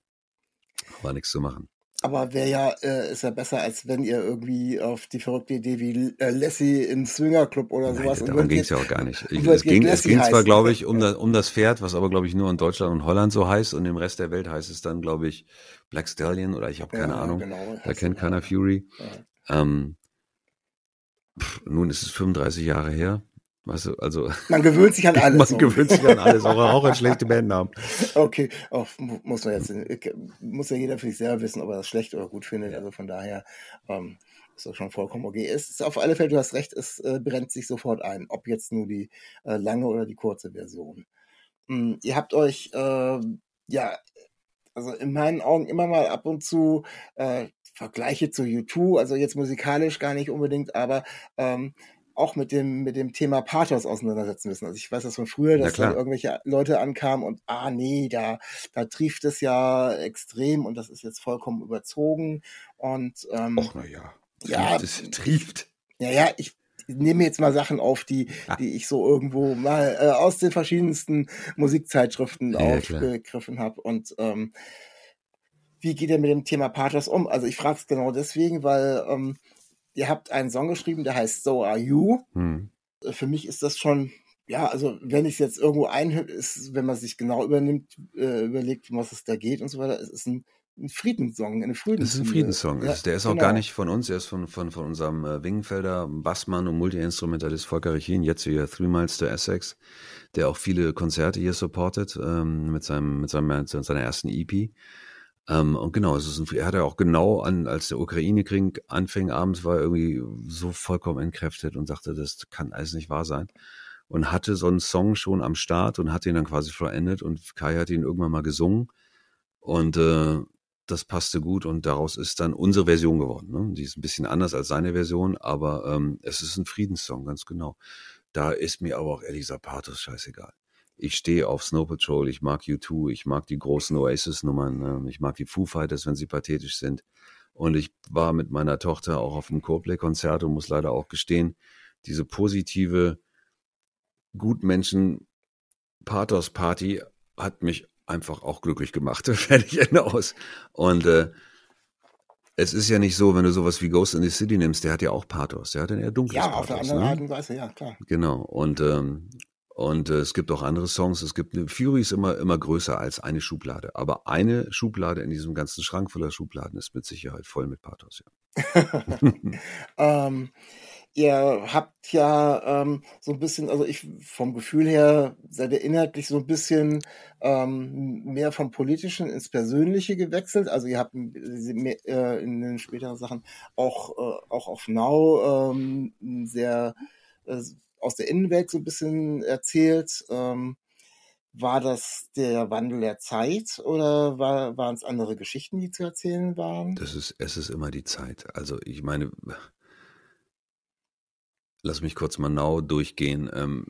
war nichts zu machen. Aber wäre ja, äh, ist ja besser, als wenn ihr irgendwie auf die verrückte Idee wie äh, Lassie im Swingerclub oder Nein, sowas. Darum ging es ja auch gar nicht. Ich, es, ging, es ging zwar, glaube ich, um das, um das Pferd, was aber, glaube ich, nur in Deutschland und Holland so heißt und im Rest der Welt heißt es dann, glaube ich, Black Stallion oder ich habe keine ja, Ahnung. Genau, da kennt keiner Fury. Ja. Ähm, pff, nun ist es 35 Jahre her. Weißt du, also. Man gewöhnt sich an alles. man so. gewöhnt sich an alles, auch, auch an schlechte Bandnamen. Okay, auch muss man jetzt, muss ja jeder für sich selber wissen, ob er das schlecht oder gut findet. Also von daher, ähm, ist das schon vollkommen okay. Es ist auf alle Fälle, du hast recht, es äh, brennt sich sofort ein, ob jetzt nur die äh, lange oder die kurze Version. Ähm, ihr habt euch, äh, ja, also in meinen Augen immer mal ab und zu äh, Vergleiche zu U2, also jetzt musikalisch gar nicht unbedingt, aber ähm, auch mit dem, mit dem Thema Pathos auseinandersetzen müssen. Also ich weiß das von früher, dass da irgendwelche Leute ankamen und, ah nee, da, da trieft es ja extrem und das ist jetzt vollkommen überzogen. Und ähm, Och, na ja. Ja, es trieft. Ja, ja, ich nehme jetzt mal Sachen auf, die, ah. die ich so irgendwo mal äh, aus den verschiedensten Musikzeitschriften ja, aufgegriffen habe. Und ähm, wie geht er mit dem Thema Pathos um? Also ich frage es genau deswegen, weil ähm, ihr habt einen Song geschrieben, der heißt So Are You. Hm. Äh, für mich ist das schon, ja, also wenn ich es jetzt irgendwo einhöre, ist, wenn man sich genau übernimmt, äh, überlegt, um was es da geht und so weiter, es ist ein, ein Friedenssong, eine Friedenssong. Das ist ein Friedenssong. Ja, der ist auch genau. gar nicht von uns, er ist von, von, von unserem äh, Wingenfelder Bassmann und Multiinstrumentalist Volker Richin, jetzt hier Three Miles to Essex, der auch viele Konzerte hier supportet ähm, mit, seinem, mit, seinem, mit seiner ersten EP. Ähm, und genau, es ist ein, er hat ja auch genau an, als der Ukraine-Krieg anfing abends, war er irgendwie so vollkommen entkräftet und sagte, das kann alles nicht wahr sein. und hatte so einen Song schon am Start und hat ihn dann quasi vollendet und Kai hat ihn irgendwann mal gesungen und äh, das passte gut und daraus ist dann unsere Version geworden. Ne? Die ist ein bisschen anders als seine Version, aber ähm, es ist ein Friedenssong, ganz genau. Da ist mir aber auch ehrlich gesagt Pathos scheißegal. Ich stehe auf Snow Patrol, ich mag U2, ich mag die großen Oasis-Nummern, ne? ich mag die Foo Fighters, wenn sie pathetisch sind. Und ich war mit meiner Tochter auch auf einem Coldplay-Konzert und muss leider auch gestehen, diese positive Gutmenschen-Pathos-Party hat mich einfach auch glücklich gemacht. Fertig Ende aus. Und äh, es ist ja nicht so, wenn du sowas wie Ghost in the City nimmst, der hat ja auch Pathos, der hat dann eher dunkles ja, Pathos. Ja, auf der anderen ne? Art und Weise, ja, klar. Genau. Und ähm, und äh, es gibt auch andere Songs. Es gibt Fury ist immer immer größer als eine Schublade, aber eine Schublade in diesem ganzen Schrank voller Schubladen ist mit Sicherheit voll mit Pathos. Ja. ähm, ihr habt ja ähm, so ein bisschen, also ich vom Gefühl her seid ihr inhaltlich so ein bisschen ähm, mehr vom Politischen ins Persönliche gewechselt. Also ihr habt mehr, äh, in den späteren Sachen auch, äh, auch auf Now ähm, sehr äh, aus der Innenwelt so ein bisschen erzählt. Ähm, war das der Wandel der Zeit oder war, waren es andere Geschichten, die zu erzählen waren? Das ist, es ist immer die Zeit. Also ich meine, lass mich kurz mal Now durchgehen. Ähm,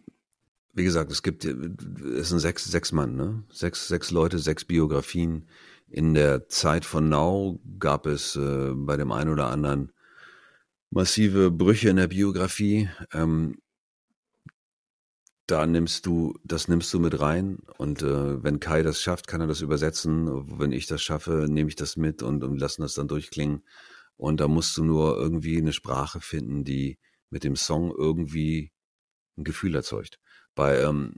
wie gesagt, es gibt, es sind sechs, sechs Mann, ne? Sechs, sechs Leute, sechs Biografien. In der Zeit von Now gab es äh, bei dem einen oder anderen massive Brüche in der Biografie. Ähm, da nimmst du, das nimmst du mit rein. Und äh, wenn Kai das schafft, kann er das übersetzen. Wenn ich das schaffe, nehme ich das mit und, und lassen das dann durchklingen. Und da musst du nur irgendwie eine Sprache finden, die mit dem Song irgendwie ein Gefühl erzeugt. Bei, ähm,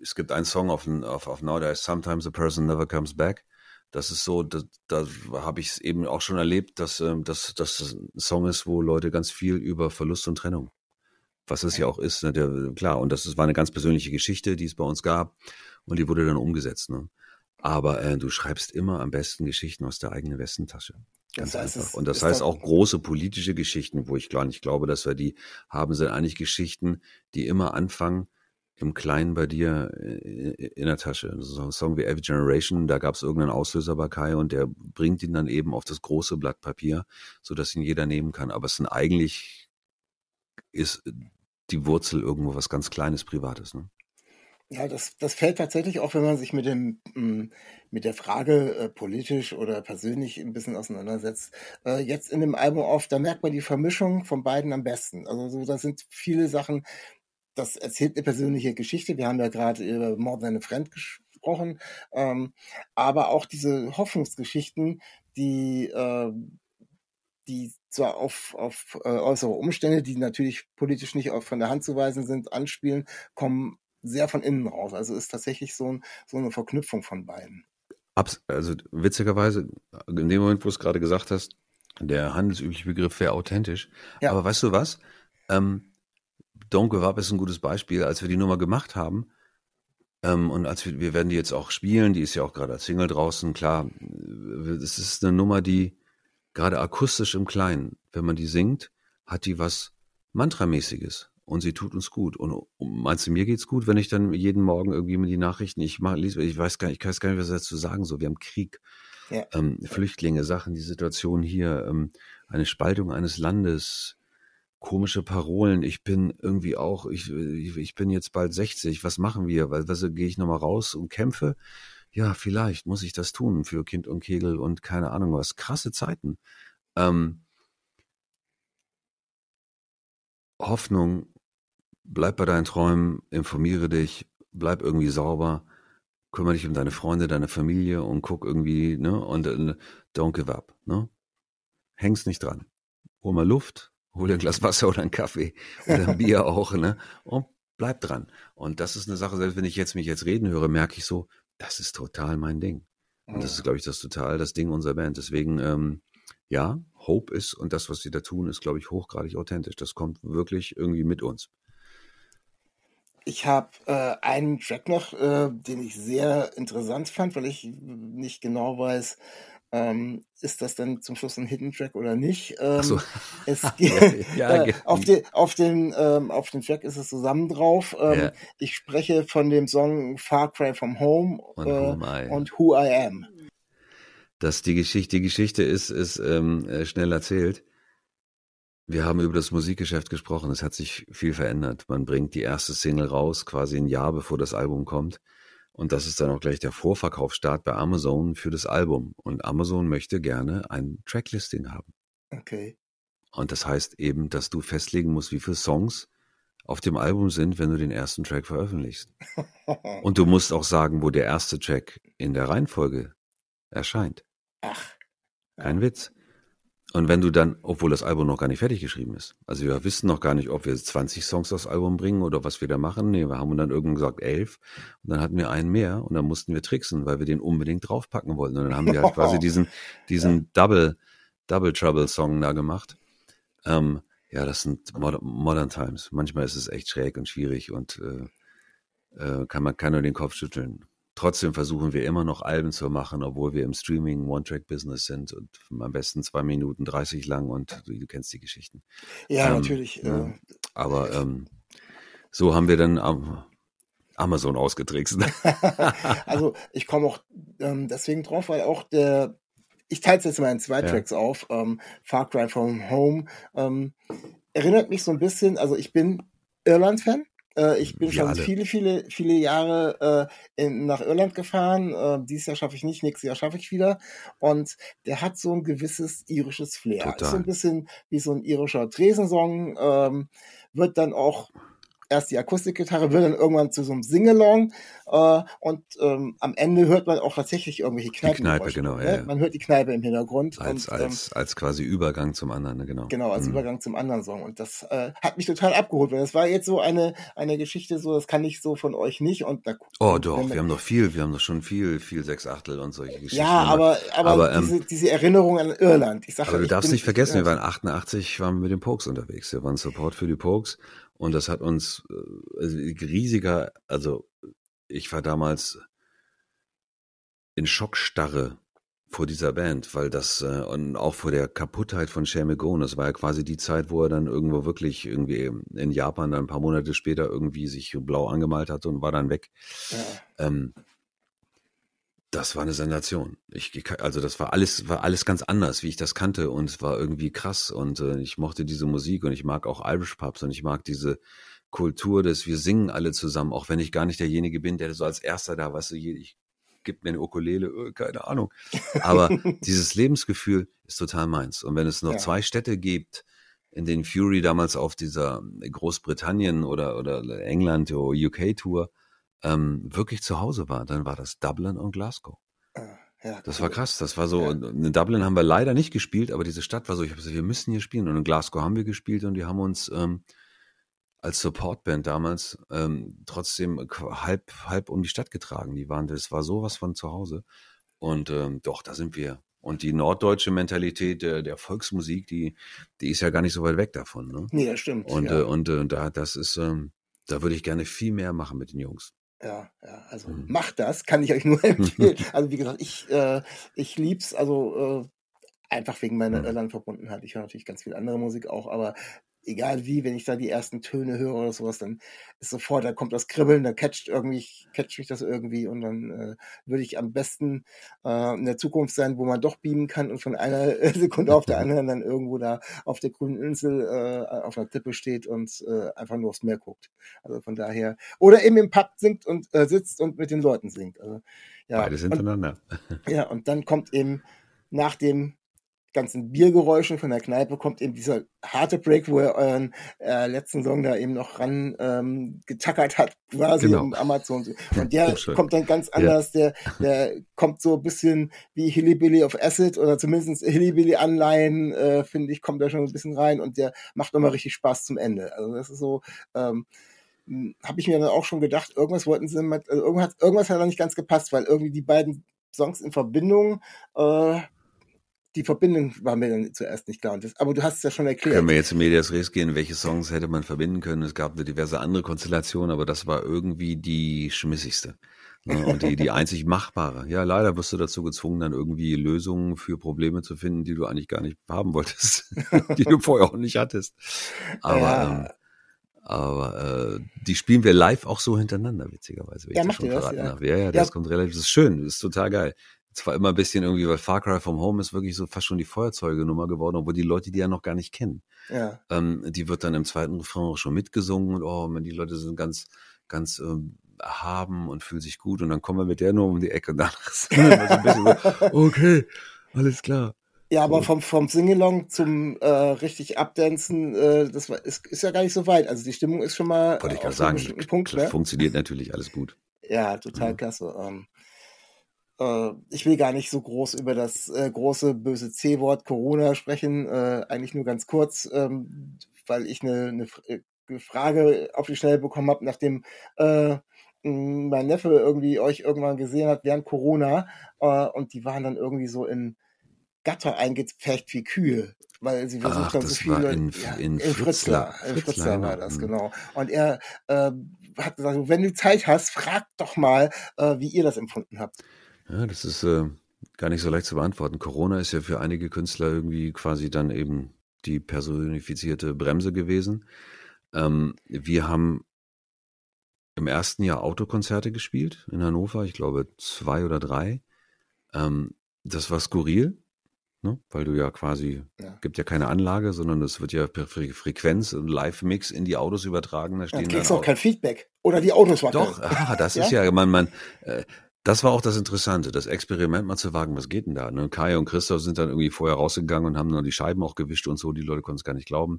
es gibt einen Song auf, auf, auf Now, der heißt Sometimes a Person Never Comes Back. Das ist so, da, da habe ich es eben auch schon erlebt, dass, ähm, dass, dass das ein Song ist, wo Leute ganz viel über Verlust und Trennung, was es ja auch ist, ne, der, klar, und das ist, war eine ganz persönliche Geschichte, die es bei uns gab und die wurde dann umgesetzt. Ne? Aber äh, du schreibst immer am besten Geschichten aus der eigenen Westentasche. Ganz das heißt, einfach. Und das heißt auch große politische Geschichten, wo ich gar nicht glaube, dass wir die haben, sind eigentlich Geschichten, die immer anfangen im Kleinen bei dir in der Tasche. So ein Song wie Every Generation, da gab es irgendeinen Auslöser bei Kai und der bringt ihn dann eben auf das große Blatt Papier, sodass ihn jeder nehmen kann. Aber es sind eigentlich ist die Wurzel irgendwo was ganz Kleines, Privates. Ne? Ja, das, das fällt tatsächlich auch, wenn man sich mit dem hm, mit der Frage äh, politisch oder persönlich ein bisschen auseinandersetzt. Äh, jetzt in dem Album auf, da merkt man die Vermischung von beiden am besten. Also so, da sind viele Sachen, das erzählt eine persönliche Geschichte. Wir haben ja gerade über More Than a Friend gesprochen, ähm, aber auch diese Hoffnungsgeschichten, die äh, die zwar auf, auf äh, äußere Umstände, die natürlich politisch nicht von der Hand zu weisen sind, anspielen, kommen sehr von innen raus. Also ist tatsächlich so, ein, so eine Verknüpfung von beiden. Abs also witzigerweise, in dem Moment, wo du es gerade gesagt hast, der handelsübliche Begriff wäre authentisch. Ja. Aber weißt du was? Ähm, Don't Give Up ist ein gutes Beispiel. Als wir die Nummer gemacht haben, ähm, und als wir, wir werden die jetzt auch spielen, die ist ja auch gerade als Single draußen, klar, es ist eine Nummer, die gerade akustisch im Kleinen, wenn man die singt, hat die was Mantramäßiges und sie tut uns gut. Und meinst du, mir geht's gut, wenn ich dann jeden Morgen irgendwie mit die Nachrichten, ich mach, lese, ich weiß gar nicht, ich weiß gar nicht, was dazu sagen soll. Wir haben Krieg, ja. ähm, Flüchtlinge, Sachen, die Situation hier, ähm, eine Spaltung eines Landes, komische Parolen. Ich bin irgendwie auch, ich, ich bin jetzt bald 60. Was machen wir? Weil, was gehe ich nochmal raus und kämpfe? Ja, vielleicht muss ich das tun für Kind und Kegel und keine Ahnung was. Krasse Zeiten. Ähm, Hoffnung bleib bei deinen Träumen, informiere dich, bleib irgendwie sauber, kümmere dich um deine Freunde, deine Familie und guck irgendwie, ne, und uh, don't give up, ne? Hängst nicht dran. Hol mal Luft, hol dir ein Glas Wasser oder einen Kaffee oder ein Bier auch, ne? Und bleib dran. Und das ist eine Sache, selbst wenn ich jetzt mich jetzt reden höre, merke ich so, das ist total mein Ding. Und das ist, glaube ich, das total das Ding unserer Band. Deswegen, ähm, ja, Hope ist und das, was sie da tun, ist, glaube ich, hochgradig authentisch. Das kommt wirklich irgendwie mit uns. Ich habe äh, einen Track noch, äh, den ich sehr interessant fand, weil ich nicht genau weiß, ähm, ist das dann zum Schluss ein Hidden Track oder nicht? Ähm, so. es ja, äh, auf, den, auf, den, ähm, auf dem Track ist es zusammen drauf. Ähm, ja. Ich spreche von dem Song Far Cry from Home und, äh, und Who I Am. Dass die Geschichte, die Geschichte ist, ist ähm, äh, schnell erzählt. Wir haben über das Musikgeschäft gesprochen. Es hat sich viel verändert. Man bringt die erste Single raus, quasi ein Jahr bevor das Album kommt. Und das ist dann auch gleich der Vorverkaufsstart bei Amazon für das Album. Und Amazon möchte gerne ein Tracklisting haben. Okay. Und das heißt eben, dass du festlegen musst, wie viele Songs auf dem Album sind, wenn du den ersten Track veröffentlichst. Und du musst auch sagen, wo der erste Track in der Reihenfolge erscheint. Ach. Kein Witz. Und wenn du dann, obwohl das Album noch gar nicht fertig geschrieben ist, also wir wissen noch gar nicht, ob wir 20 Songs aufs Album bringen oder was wir da machen. Nee, wir haben dann irgendwann gesagt elf und dann hatten wir einen mehr und dann mussten wir tricksen, weil wir den unbedingt draufpacken wollten. Und dann haben wir halt quasi diesen, diesen Double, Double Trouble Song da gemacht. Ähm, ja, das sind Modern, Modern Times. Manchmal ist es echt schräg und schwierig und äh, äh, kann man kann nur den Kopf schütteln. Trotzdem versuchen wir immer noch Alben zu machen, obwohl wir im Streaming One-Track-Business sind und am besten zwei Minuten 30 lang und du, du kennst die Geschichten. Ja, ähm, natürlich. Ja, äh, aber ähm, so haben wir dann am Amazon ausgetrickst. also ich komme auch ähm, deswegen drauf, weil auch der, ich teile es jetzt mal in zwei ja. Tracks auf, ähm, Far Cry from Home, ähm, erinnert mich so ein bisschen, also ich bin Irland-Fan, äh, ich bin Wir schon alle. viele, viele, viele Jahre äh, in, nach Irland gefahren. Äh, dieses Jahr schaffe ich nicht, nächstes Jahr schaffe ich wieder. Und der hat so ein gewisses irisches Flair. Total. Ist so ein bisschen wie so ein irischer Tresensong. Ähm, wird dann auch erst die Akustikgitarre, wird dann irgendwann zu so einem Singalong äh, und ähm, am Ende hört man auch tatsächlich irgendwelche Kneipen. Die Kneipe, genau. Ne? Ja, ja. Man hört die Kneipe im Hintergrund. Als, und, als, ähm, als quasi Übergang zum anderen, ne? genau. Genau, als mhm. Übergang zum anderen Song. Und das äh, hat mich total abgeholt, weil das war jetzt so eine, eine Geschichte, so das kann ich so von euch nicht. Und da, oh doch, wir haben doch viel, wir haben doch schon viel, viel Sechsachtel und solche Geschichten. Ja, aber, aber, aber ähm, diese, diese Erinnerung an Irland. Ich sag, aber du ich darfst nicht vergessen, wir waren 88, waren wir mit den Pokes unterwegs. Wir waren Support für die Pokes und das hat uns äh, also riesiger, also ich war damals in Schockstarre vor dieser Band, weil das äh, und auch vor der Kaputtheit von Shamegone, das war ja quasi die Zeit, wo er dann irgendwo wirklich irgendwie in Japan dann ein paar Monate später irgendwie sich blau angemalt hatte und war dann weg. Ja. Ähm, das war eine Sensation. Ich, also das war alles, war alles ganz anders, wie ich das kannte und es war irgendwie krass und äh, ich mochte diese Musik und ich mag auch Irish Pubs und ich mag diese Kultur des wir singen alle zusammen, auch wenn ich gar nicht derjenige bin, der so als erster da, weißt du, ich gib mir eine Ukulele, äh, keine Ahnung. Aber dieses Lebensgefühl ist total meins. Und wenn es noch ja. zwei Städte gibt, in denen Fury damals auf dieser Großbritannien oder, oder England oder UK Tour ähm, wirklich zu Hause war, dann war das Dublin und Glasgow. Ah, ja, das war krass. Das war so. Ja. In Dublin haben wir leider nicht gespielt, aber diese Stadt war so. Ich habe gesagt, wir müssen hier spielen. Und in Glasgow haben wir gespielt und die haben uns ähm, als Supportband damals ähm, trotzdem halb halb um die Stadt getragen. Die waren, das war sowas von zu Hause. Und ähm, doch, da sind wir. Und die norddeutsche Mentalität der, der Volksmusik, die, die ist ja gar nicht so weit weg davon. Ne? Nee, das stimmt. Und, ja. äh, und äh, da, das ist, ähm, da würde ich gerne viel mehr machen mit den Jungs. Ja, ja, also mhm. macht das, kann ich euch nur empfehlen. also wie gesagt, ich, äh, ich lieb's, also äh, einfach wegen meiner mhm. Irland-Verbundenheit. Ich höre natürlich ganz viel andere Musik auch, aber egal wie, wenn ich da die ersten Töne höre oder sowas, dann ist sofort, da kommt das Kribbeln, da catcht irgendwie, catcht mich das irgendwie und dann äh, würde ich am besten äh, in der Zukunft sein, wo man doch beamen kann und von einer Sekunde auf der anderen dann irgendwo da auf der grünen Insel äh, auf einer Tippe steht und äh, einfach nur aufs Meer guckt. Also von daher, oder eben im Pub singt und äh, sitzt und mit den Leuten singt. Also, ja, Beides hintereinander. Und, ja, und dann kommt eben nach dem ganzen Biergeräuschen von der Kneipe kommt eben dieser harte Break, wo er euren äh, letzten Song da eben noch ran ähm, getackert hat, quasi genau. um Amazon. Und der kommt dann ganz anders, ja. der, der kommt so ein bisschen wie Hillybilly of Acid oder zumindest Hillybilly-Anleihen, äh, finde ich, kommt da schon ein bisschen rein und der macht nochmal richtig Spaß zum Ende. Also das ist so, ähm, hm, habe ich mir dann auch schon gedacht, irgendwas wollten sie mit, also irgendwas, irgendwas hat da nicht ganz gepasst, weil irgendwie die beiden Songs in Verbindung äh, die Verbindung war mir dann zuerst nicht klar. Und das, aber du hast es ja schon erklärt. Können wir jetzt in Medias Res gehen, welche Songs hätte man verbinden können? Es gab diverse andere Konstellationen, aber das war irgendwie die schmissigste. Ne? Und die, die einzig machbare. Ja, leider wirst du dazu gezwungen, dann irgendwie Lösungen für Probleme zu finden, die du eigentlich gar nicht haben wolltest, die du vorher auch nicht hattest. Aber, ja. ähm, aber äh, die spielen wir live auch so hintereinander, witzigerweise. Ja, macht ihr das? Ja. Habe. ja, ja, das ja. kommt relativ, das ist schön, das ist total geil. Zwar immer ein bisschen irgendwie, weil Far Cry from Home ist wirklich so fast schon die Feuerzeuge-Nummer geworden, obwohl die Leute die ja noch gar nicht kennen. Ja. Ähm, die wird dann im zweiten Refrain auch schon mitgesungen und oh, man, die Leute sind ganz, ganz ähm, haben und fühlen sich gut und dann kommen wir mit der nur um die Ecke und dann ist so ein bisschen so, okay, alles klar. Ja, aber vom, vom Singalong zum äh, richtig Abdancen, äh, das war, ist, ist ja gar nicht so weit. Also die Stimmung ist schon mal Wollte ich gerade sagen, Punkt, ne? funktioniert natürlich alles gut. Ja, total mhm. klasse. Ähm, äh, ich will gar nicht so groß über das äh, große böse C-Wort Corona sprechen, äh, eigentlich nur ganz kurz, ähm, weil ich eine, eine äh, Frage auf die Schnelle bekommen habe, nachdem äh, mein Neffe irgendwie euch irgendwann gesehen hat während Corona äh, und die waren dann irgendwie so in Gatter eingepfercht wie Kühe, weil sie versucht haben, so viele in, ja, in, in Fritzlar, Fritzlar, in Fritzlar war das, genau. Und er äh, hat gesagt, wenn du Zeit hast, frag doch mal, äh, wie ihr das empfunden habt. Ja, das ist äh, gar nicht so leicht zu beantworten. Corona ist ja für einige Künstler irgendwie quasi dann eben die personifizierte Bremse gewesen. Ähm, wir haben im ersten Jahr Autokonzerte gespielt in Hannover, ich glaube zwei oder drei. Ähm, das war skurril, ne? weil du ja quasi, ja. gibt ja keine Anlage, sondern es wird ja per Frequenz und Live-Mix in die Autos übertragen. Da stehen ja, kriegst auch kein Feedback. Oder die Autos wackeln. Doch, ah, das ja? ist ja, man, man, äh, das war auch das Interessante, das Experiment mal zu wagen, was geht denn da? Ne? Kai und Christoph sind dann irgendwie vorher rausgegangen und haben dann die Scheiben auch gewischt und so, die Leute konnten es gar nicht glauben.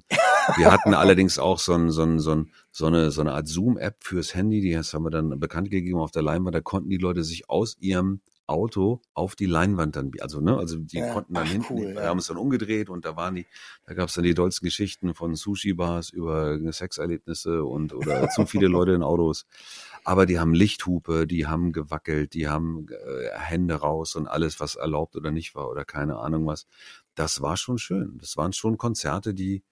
Wir hatten allerdings auch so, ein, so, ein, so, ein, so, eine, so eine Art Zoom-App fürs Handy, die haben wir dann bekannt gegeben auf der Leinwand, da konnten die Leute sich aus ihrem Auto auf die Leinwand dann, also ne, also die ja, konnten dann ach, hinten, cool, ja. haben es dann umgedreht und da waren die, da gab es dann die dollsten Geschichten von Sushi-Bars über Sexerlebnisse und oder zu viele Leute in Autos. Aber die haben Lichthupe, die haben gewackelt, die haben äh, Hände raus und alles, was erlaubt oder nicht war oder keine Ahnung was. Das war schon schön. Das waren schon Konzerte, die,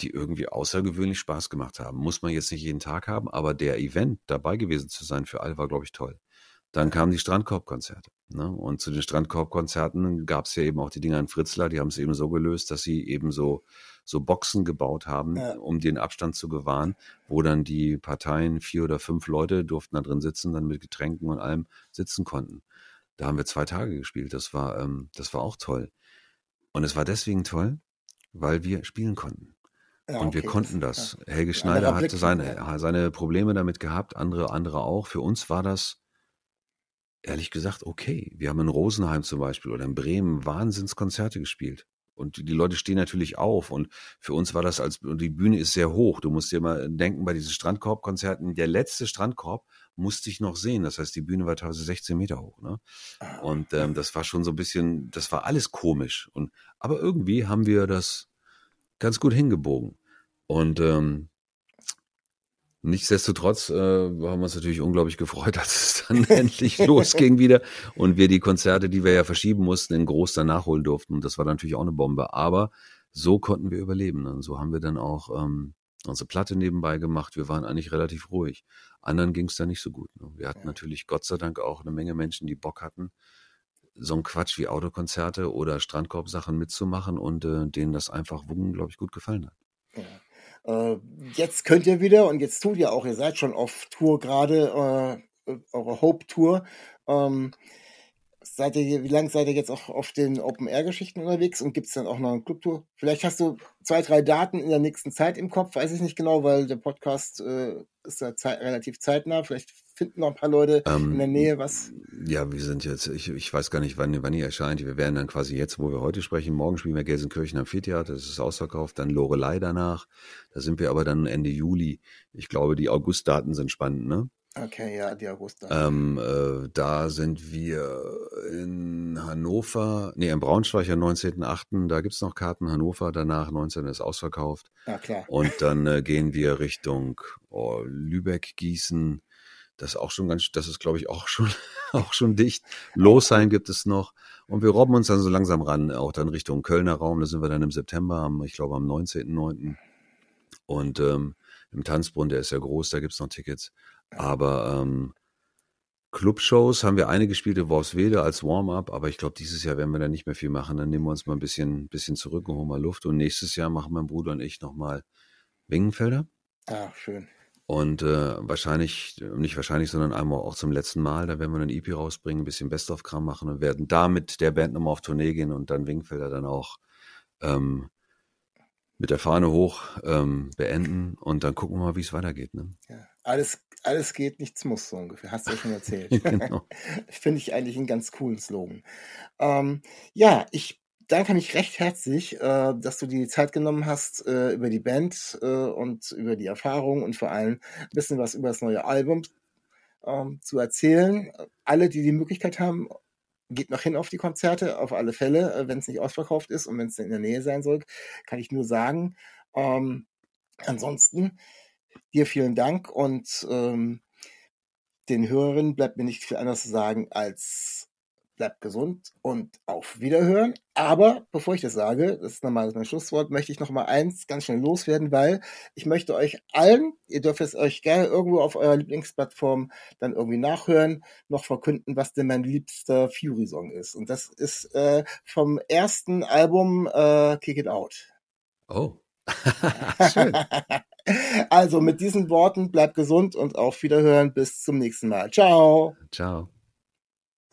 die irgendwie außergewöhnlich Spaß gemacht haben. Muss man jetzt nicht jeden Tag haben, aber der Event dabei gewesen zu sein für alle war, glaube ich, toll. Dann kamen die Strandkorbkonzerte. Ne? Und zu den Strandkorbkonzerten gab es ja eben auch die Dinger in Fritzlar, die haben es eben so gelöst, dass sie eben so, so Boxen gebaut haben, ja. um den Abstand zu gewahren, wo dann die Parteien, vier oder fünf Leute durften da drin sitzen, dann mit Getränken und allem sitzen konnten. Da haben wir zwei Tage gespielt. Das war, ähm, das war auch toll. Und es war deswegen toll, weil wir spielen konnten. Ja, und okay, wir konnten das. das. Ja. Helge Schneider hatte seine, seine Probleme damit gehabt, andere, andere auch. Für uns war das ehrlich gesagt okay. Wir haben in Rosenheim zum Beispiel oder in Bremen Wahnsinnskonzerte gespielt. Und die Leute stehen natürlich auf. Und für uns war das als, und die Bühne ist sehr hoch. Du musst dir mal denken, bei diesen Strandkorbkonzerten, der letzte Strandkorb musste ich noch sehen. Das heißt, die Bühne war teilweise 16 Meter hoch. Ne? Ah. Und ähm, das war schon so ein bisschen, das war alles komisch. Und, aber irgendwie haben wir das ganz gut hingebogen. Und ähm, Nichtsdestotrotz äh, haben wir uns natürlich unglaublich gefreut, als es dann endlich losging wieder und wir die Konzerte, die wir ja verschieben mussten, in groß dann nachholen durften. Und das war natürlich auch eine Bombe. Aber so konnten wir überleben. Und so haben wir dann auch ähm, unsere Platte nebenbei gemacht. Wir waren eigentlich relativ ruhig. Anderen ging es da nicht so gut. Ne? Wir hatten ja. natürlich Gott sei Dank auch eine Menge Menschen, die Bock hatten, so ein Quatsch wie Autokonzerte oder Strandkorbsachen mitzumachen und äh, denen das einfach unglaublich gut gefallen hat. Ja. Äh, jetzt könnt ihr wieder und jetzt tut ihr auch, ihr seid schon auf Tour gerade, äh, eure Hope-Tour. Ähm, seid ihr, wie lange seid ihr jetzt auch auf den Open-Air-Geschichten unterwegs und gibt es dann auch noch eine Clubtour? Vielleicht hast du zwei, drei Daten in der nächsten Zeit im Kopf, weiß ich nicht genau, weil der Podcast äh, ist ja zeit, relativ zeitnah. Vielleicht finden noch ein paar Leute ähm, in der Nähe was. Ja, wir sind jetzt, ich, ich weiß gar nicht, wann, wann ihr erscheint. Wir werden dann quasi jetzt, wo wir heute sprechen, morgen spielen wir Gelsenkirchen am Theater, das ist ausverkauft, dann Lorelei danach. Da sind wir aber dann Ende Juli. Ich glaube, die Augustdaten sind spannend, ne? Okay, ja, die August. Ähm, äh, da sind wir in Hannover, nee, in Braunschweig am 19.8., da gibt's noch Karten, Hannover, danach 19. ist ausverkauft. Ja, klar. Und dann äh, gehen wir Richtung oh, Lübeck, Gießen, das ist auch schon ganz, das ist glaube ich auch schon, auch schon dicht. Losheim gibt es noch. Und wir robben uns dann so langsam ran, auch dann Richtung Kölner Raum, da sind wir dann im September, am, ich glaube am 19.9. Und ähm, im Tanzbrunnen, der ist ja groß, da gibt's noch Tickets. Aber ähm, Clubshows haben wir eine gespielt in Worpswede als Warm-up, aber ich glaube, dieses Jahr werden wir da nicht mehr viel machen. Dann nehmen wir uns mal ein bisschen, bisschen zurück und holen mal Luft. Und nächstes Jahr machen mein Bruder und ich nochmal Wingenfelder. Ah, schön. Und äh, wahrscheinlich, nicht wahrscheinlich, sondern einmal auch zum letzten Mal, da werden wir einen EP rausbringen, ein bisschen Best-of-Kram machen und werden da mit der Band nochmal auf Tournee gehen und dann Wingfelder dann auch ähm, mit der Fahne hoch ähm, beenden und dann gucken wir mal, wie es weitergeht. Ne? Ja, alles, alles geht, nichts muss, so ungefähr. Hast du ja schon erzählt. genau. Finde ich eigentlich einen ganz coolen Slogan. Ähm, ja, ich danke mich recht herzlich, äh, dass du dir die Zeit genommen hast, äh, über die Band äh, und über die Erfahrung und vor allem ein bisschen was über das neue Album ähm, zu erzählen. Alle, die die Möglichkeit haben, geht noch hin auf die Konzerte, auf alle Fälle, äh, wenn es nicht ausverkauft ist und wenn es in der Nähe sein soll, kann ich nur sagen. Ähm, ansonsten dir vielen Dank und ähm, den Hörerinnen bleibt mir nicht viel anderes zu sagen als bleibt gesund und auf Wiederhören. Aber bevor ich das sage, das ist nochmal mein Schlusswort, möchte ich noch mal eins ganz schnell loswerden, weil ich möchte euch allen, ihr dürft es euch gerne irgendwo auf eurer Lieblingsplattform dann irgendwie nachhören, noch verkünden, was denn mein liebster Fury-Song ist. Und das ist äh, vom ersten Album äh, Kick It Out. Oh. Schön. also mit diesen Worten bleibt gesund und auf Wiederhören. Bis zum nächsten Mal. Ciao. Ciao.